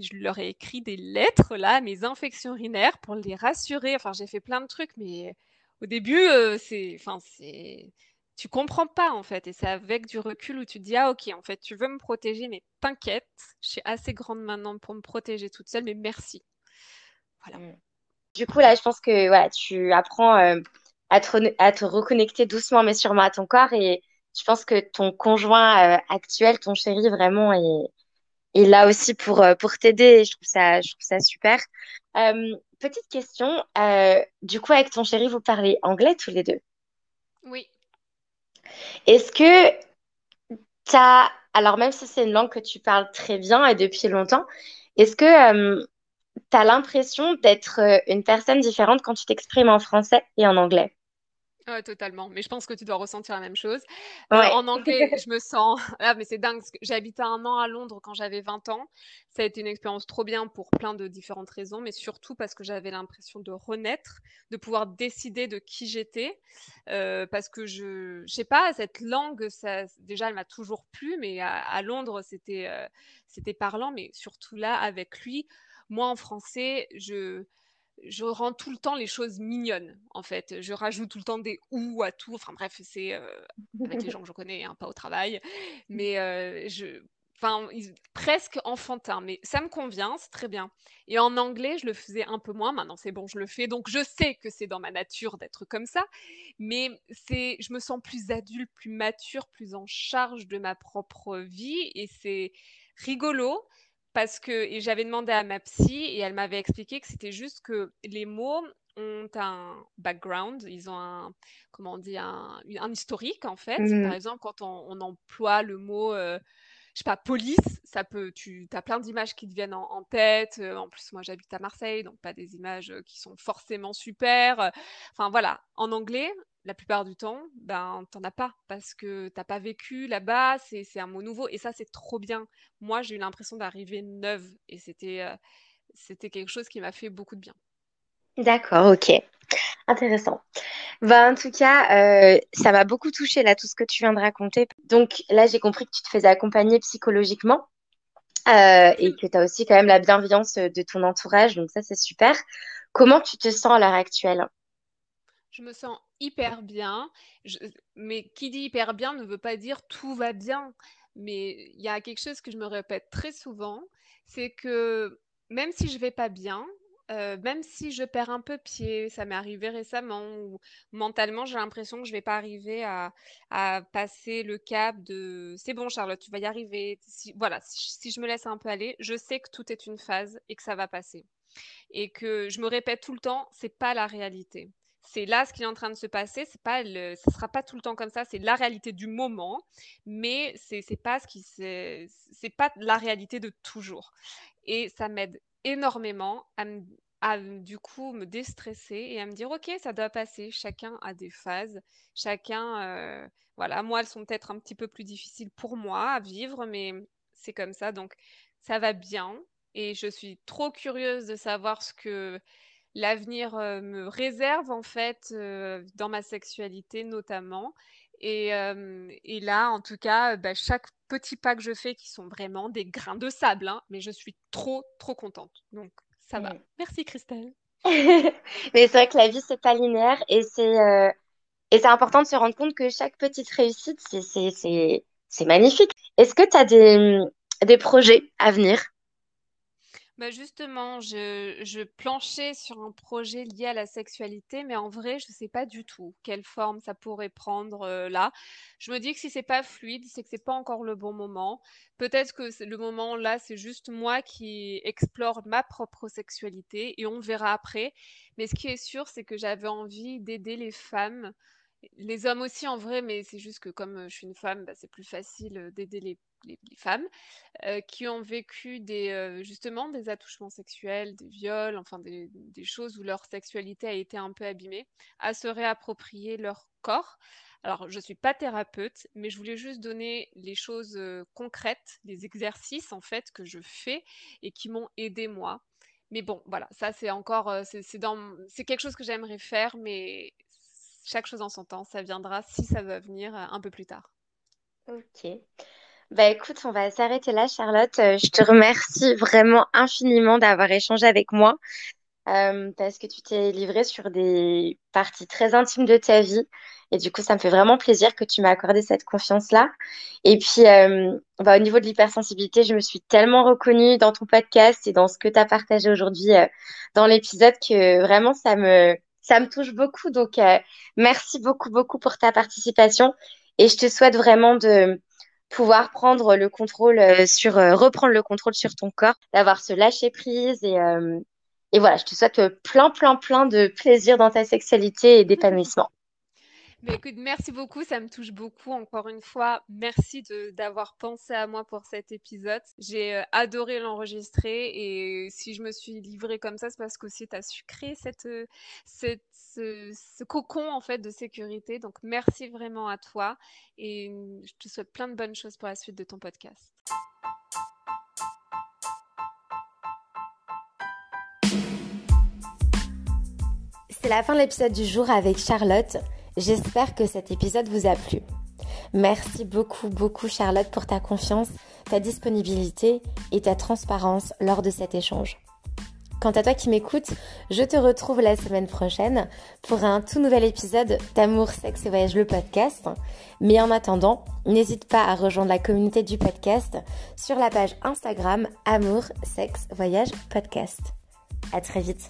je leur ai écrit des lettres là, mes infections urinaires pour les rassurer. Enfin, j'ai fait plein de trucs, mais au début, euh, c'est, enfin, c'est, tu comprends pas en fait, et c'est avec du recul où tu dis ah ok, en fait, tu veux me protéger, mais t'inquiète, je suis assez grande maintenant pour me protéger toute seule, mais merci.
Voilà. Mmh. Du coup là, je pense que voilà, tu apprends euh, à, te à, te reconnecter doucement mais sûrement à ton corps, et je pense que ton conjoint euh, actuel, ton chéri, vraiment est et là aussi pour, euh, pour t'aider. Je trouve ça, je trouve ça super. Euh, petite question. Euh, du coup, avec ton chéri, vous parlez anglais tous les deux?
Oui.
Est-ce que tu as, alors même si c'est une langue que tu parles très bien et depuis longtemps, est-ce que tu as l'impression d'être une personne différente quand tu t'exprimes en français et en anglais?
Totalement. Mais je pense que tu dois ressentir la même chose. Euh, en anglais, [LAUGHS] je me sens. [LAUGHS] Ah, mais c'est dingue. J'ai habité un an à Londres quand j'avais 20 ans. Ça a été une expérience trop bien pour plein de différentes raisons, mais surtout parce que j'avais l'impression de renaître, de pouvoir décider de qui j'étais. Euh, parce que je, je sais pas, cette langue, ça, déjà, elle m'a toujours plu, mais à, Londres, c'était, euh, c'était parlant, mais surtout là, avec lui, moi en français, je je rends tout le temps les choses mignonnes, en fait. Je rajoute tout le temps des ou à tout. Enfin bref, c'est euh, avec les [LAUGHS] gens que je connais, hein, pas au travail. Mais euh, je, enfin presque enfantin, mais ça me convient, c'est très bien. Et en anglais, je le faisais un peu moins. Maintenant, c'est bon, je le fais, donc je sais que c'est dans ma nature d'être comme ça. Mais c'est, je me sens plus adulte, plus mature, plus en charge de ma propre vie, et c'est rigolo parce que j'avais demandé à ma psy et elle m'avait expliqué que c'était juste que les mots ont un background, ils ont un, comment on dit, un, historique en fait. Mmh Par exemple, quand on, emploie le mot, euh, je sais pas, police, ça peut, tu as plein d'images qui te viennent en, tête. Euh, en plus, moi, j'habite à Marseille, donc pas des images euh, qui sont forcément super. Enfin voilà, en anglais, la plupart du temps, ben t'en as pas parce que t'as pas vécu là-bas. C'est un mot nouveau et ça, c'est trop bien. Moi, j'ai eu l'impression d'arriver neuve et c'était c'était quelque chose qui m'a fait beaucoup de bien.
D'accord, ok. Intéressant. Bah, en tout cas, euh, ça m'a beaucoup touché là, tout ce que tu viens de raconter. Donc là, j'ai compris que tu te faisais accompagner psychologiquement euh, et que tu as aussi quand même la bienveillance de ton entourage. Donc ça, c'est super. Comment tu te sens à l'heure actuelle?
Je me sens hyper bien. Mais qui dit hyper bien ne veut pas dire tout va bien. Mais il y a quelque chose que je me répète très souvent, c'est que même si je vais pas bien, même si je perds un peu pied, ça m'est arrivé récemment, ou mentalement, j'ai l'impression que je vais pas arriver à, passer le cap de c'est bon, Charlotte, tu vas y arriver. Si, voilà, si, je me laisse un peu aller, je sais que tout est une phase et que ça va passer. Et que je me répète tout le temps, c'est pas la réalité. C'est là ce qui est en train de se passer. C'est pas le, ça sera pas tout le temps comme ça. C'est la réalité du moment, mais c'est pas ce qui pas la réalité de toujours. Et ça m'aide énormément à, du coup me déstresser et à me dire ok ça doit passer. Chacun a des phases. Chacun euh, voilà. Moi elles sont peut-être un petit peu plus difficiles pour moi à vivre mais c'est comme ça. Donc ça va bien. Et je suis trop curieuse de savoir ce que l'avenir euh, me réserve en fait euh, dans ma sexualité notamment et, et, là, en tout cas, bah, chaque petit pas que je fais, qui sont vraiment des grains de sable, hein, mais je suis trop, trop contente. Donc, ça va. Merci, Christelle. [LAUGHS]
mais c'est vrai que la vie, c'est pas linéaire et c'est euh, et c'est important de se rendre compte que chaque petite réussite, c'est magnifique. Est-ce que tu as des, des projets à venir?
Bah, justement, je, planchais sur un projet lié à la sexualité, mais en vrai, je ne sais pas du tout quelle forme ça pourrait prendre euh, là. Je me dis que si c'est pas fluide, c'est que c'est pas encore le bon moment. Peut-être que le moment là, c'est juste moi qui explore ma propre sexualité et on verra après. Mais ce qui est sûr, c'est que j'avais envie d'aider les femmes les hommes aussi en vrai, mais c'est juste que comme je suis une femme, bah, c'est plus facile d'aider les femmes, qui ont vécu des, justement des attouchements sexuels, des viols, enfin des, choses où leur sexualité a été un peu abîmée, à se réapproprier leur corps. Alors, je ne suis pas thérapeute, mais je voulais juste donner les choses concrètes, les exercices en fait que je fais et qui m'ont aidé moi. Mais bon, voilà, ça c'est encore, c'est quelque chose que j'aimerais faire, mais chaque chose en son temps, ça viendra si ça va venir un peu plus tard.
Ok. Bah écoute, on va s'arrêter là, Charlotte. Euh, je te remercie vraiment infiniment d'avoir échangé avec moi euh, parce que tu t'es livrée sur des parties très intimes de ta vie. Et du coup, ça me fait vraiment plaisir que tu m'as accordé cette confiance-là. Et puis, euh, bah, au niveau de l'hypersensibilité, je me suis tellement reconnue dans ton podcast et dans ce que tu as partagé aujourd'hui dans l'épisode que vraiment, ça me, ça me touche beaucoup. Donc, merci beaucoup, beaucoup pour ta participation. Et je te souhaite vraiment de pouvoir prendre le contrôle euh, sur, euh, reprendre le contrôle sur ton corps, d'avoir ce lâcher prise et, euh, et voilà, je te souhaite plein, plein, plein de plaisir dans ta sexualité et d'épanouissement.
Mais écoute, merci beaucoup, ça me touche beaucoup. Encore une fois, merci d'avoir pensé à moi pour cet épisode. J'ai euh, adoré l'enregistrer et si je me suis livrée comme ça, c'est parce qu'aussi tu as su créer euh, cette, ce, cocon en fait de sécurité. Donc merci vraiment à toi et je te souhaite plein de bonnes choses pour la suite de ton podcast.
C'est la fin de l'épisode du jour avec Charlotte. J'espère que cet épisode vous a plu. Merci beaucoup, beaucoup Charlotte pour ta confiance, ta disponibilité et ta transparence lors de cet échange. Quant à toi qui m'écoutes, je te retrouve la semaine prochaine pour un tout nouvel épisode d'Amour, Sexe et Voyage le podcast. Mais en attendant, n'hésite pas à rejoindre la communauté du podcast sur la page Instagram Amour, Sexe, Voyage, Podcast. À très vite.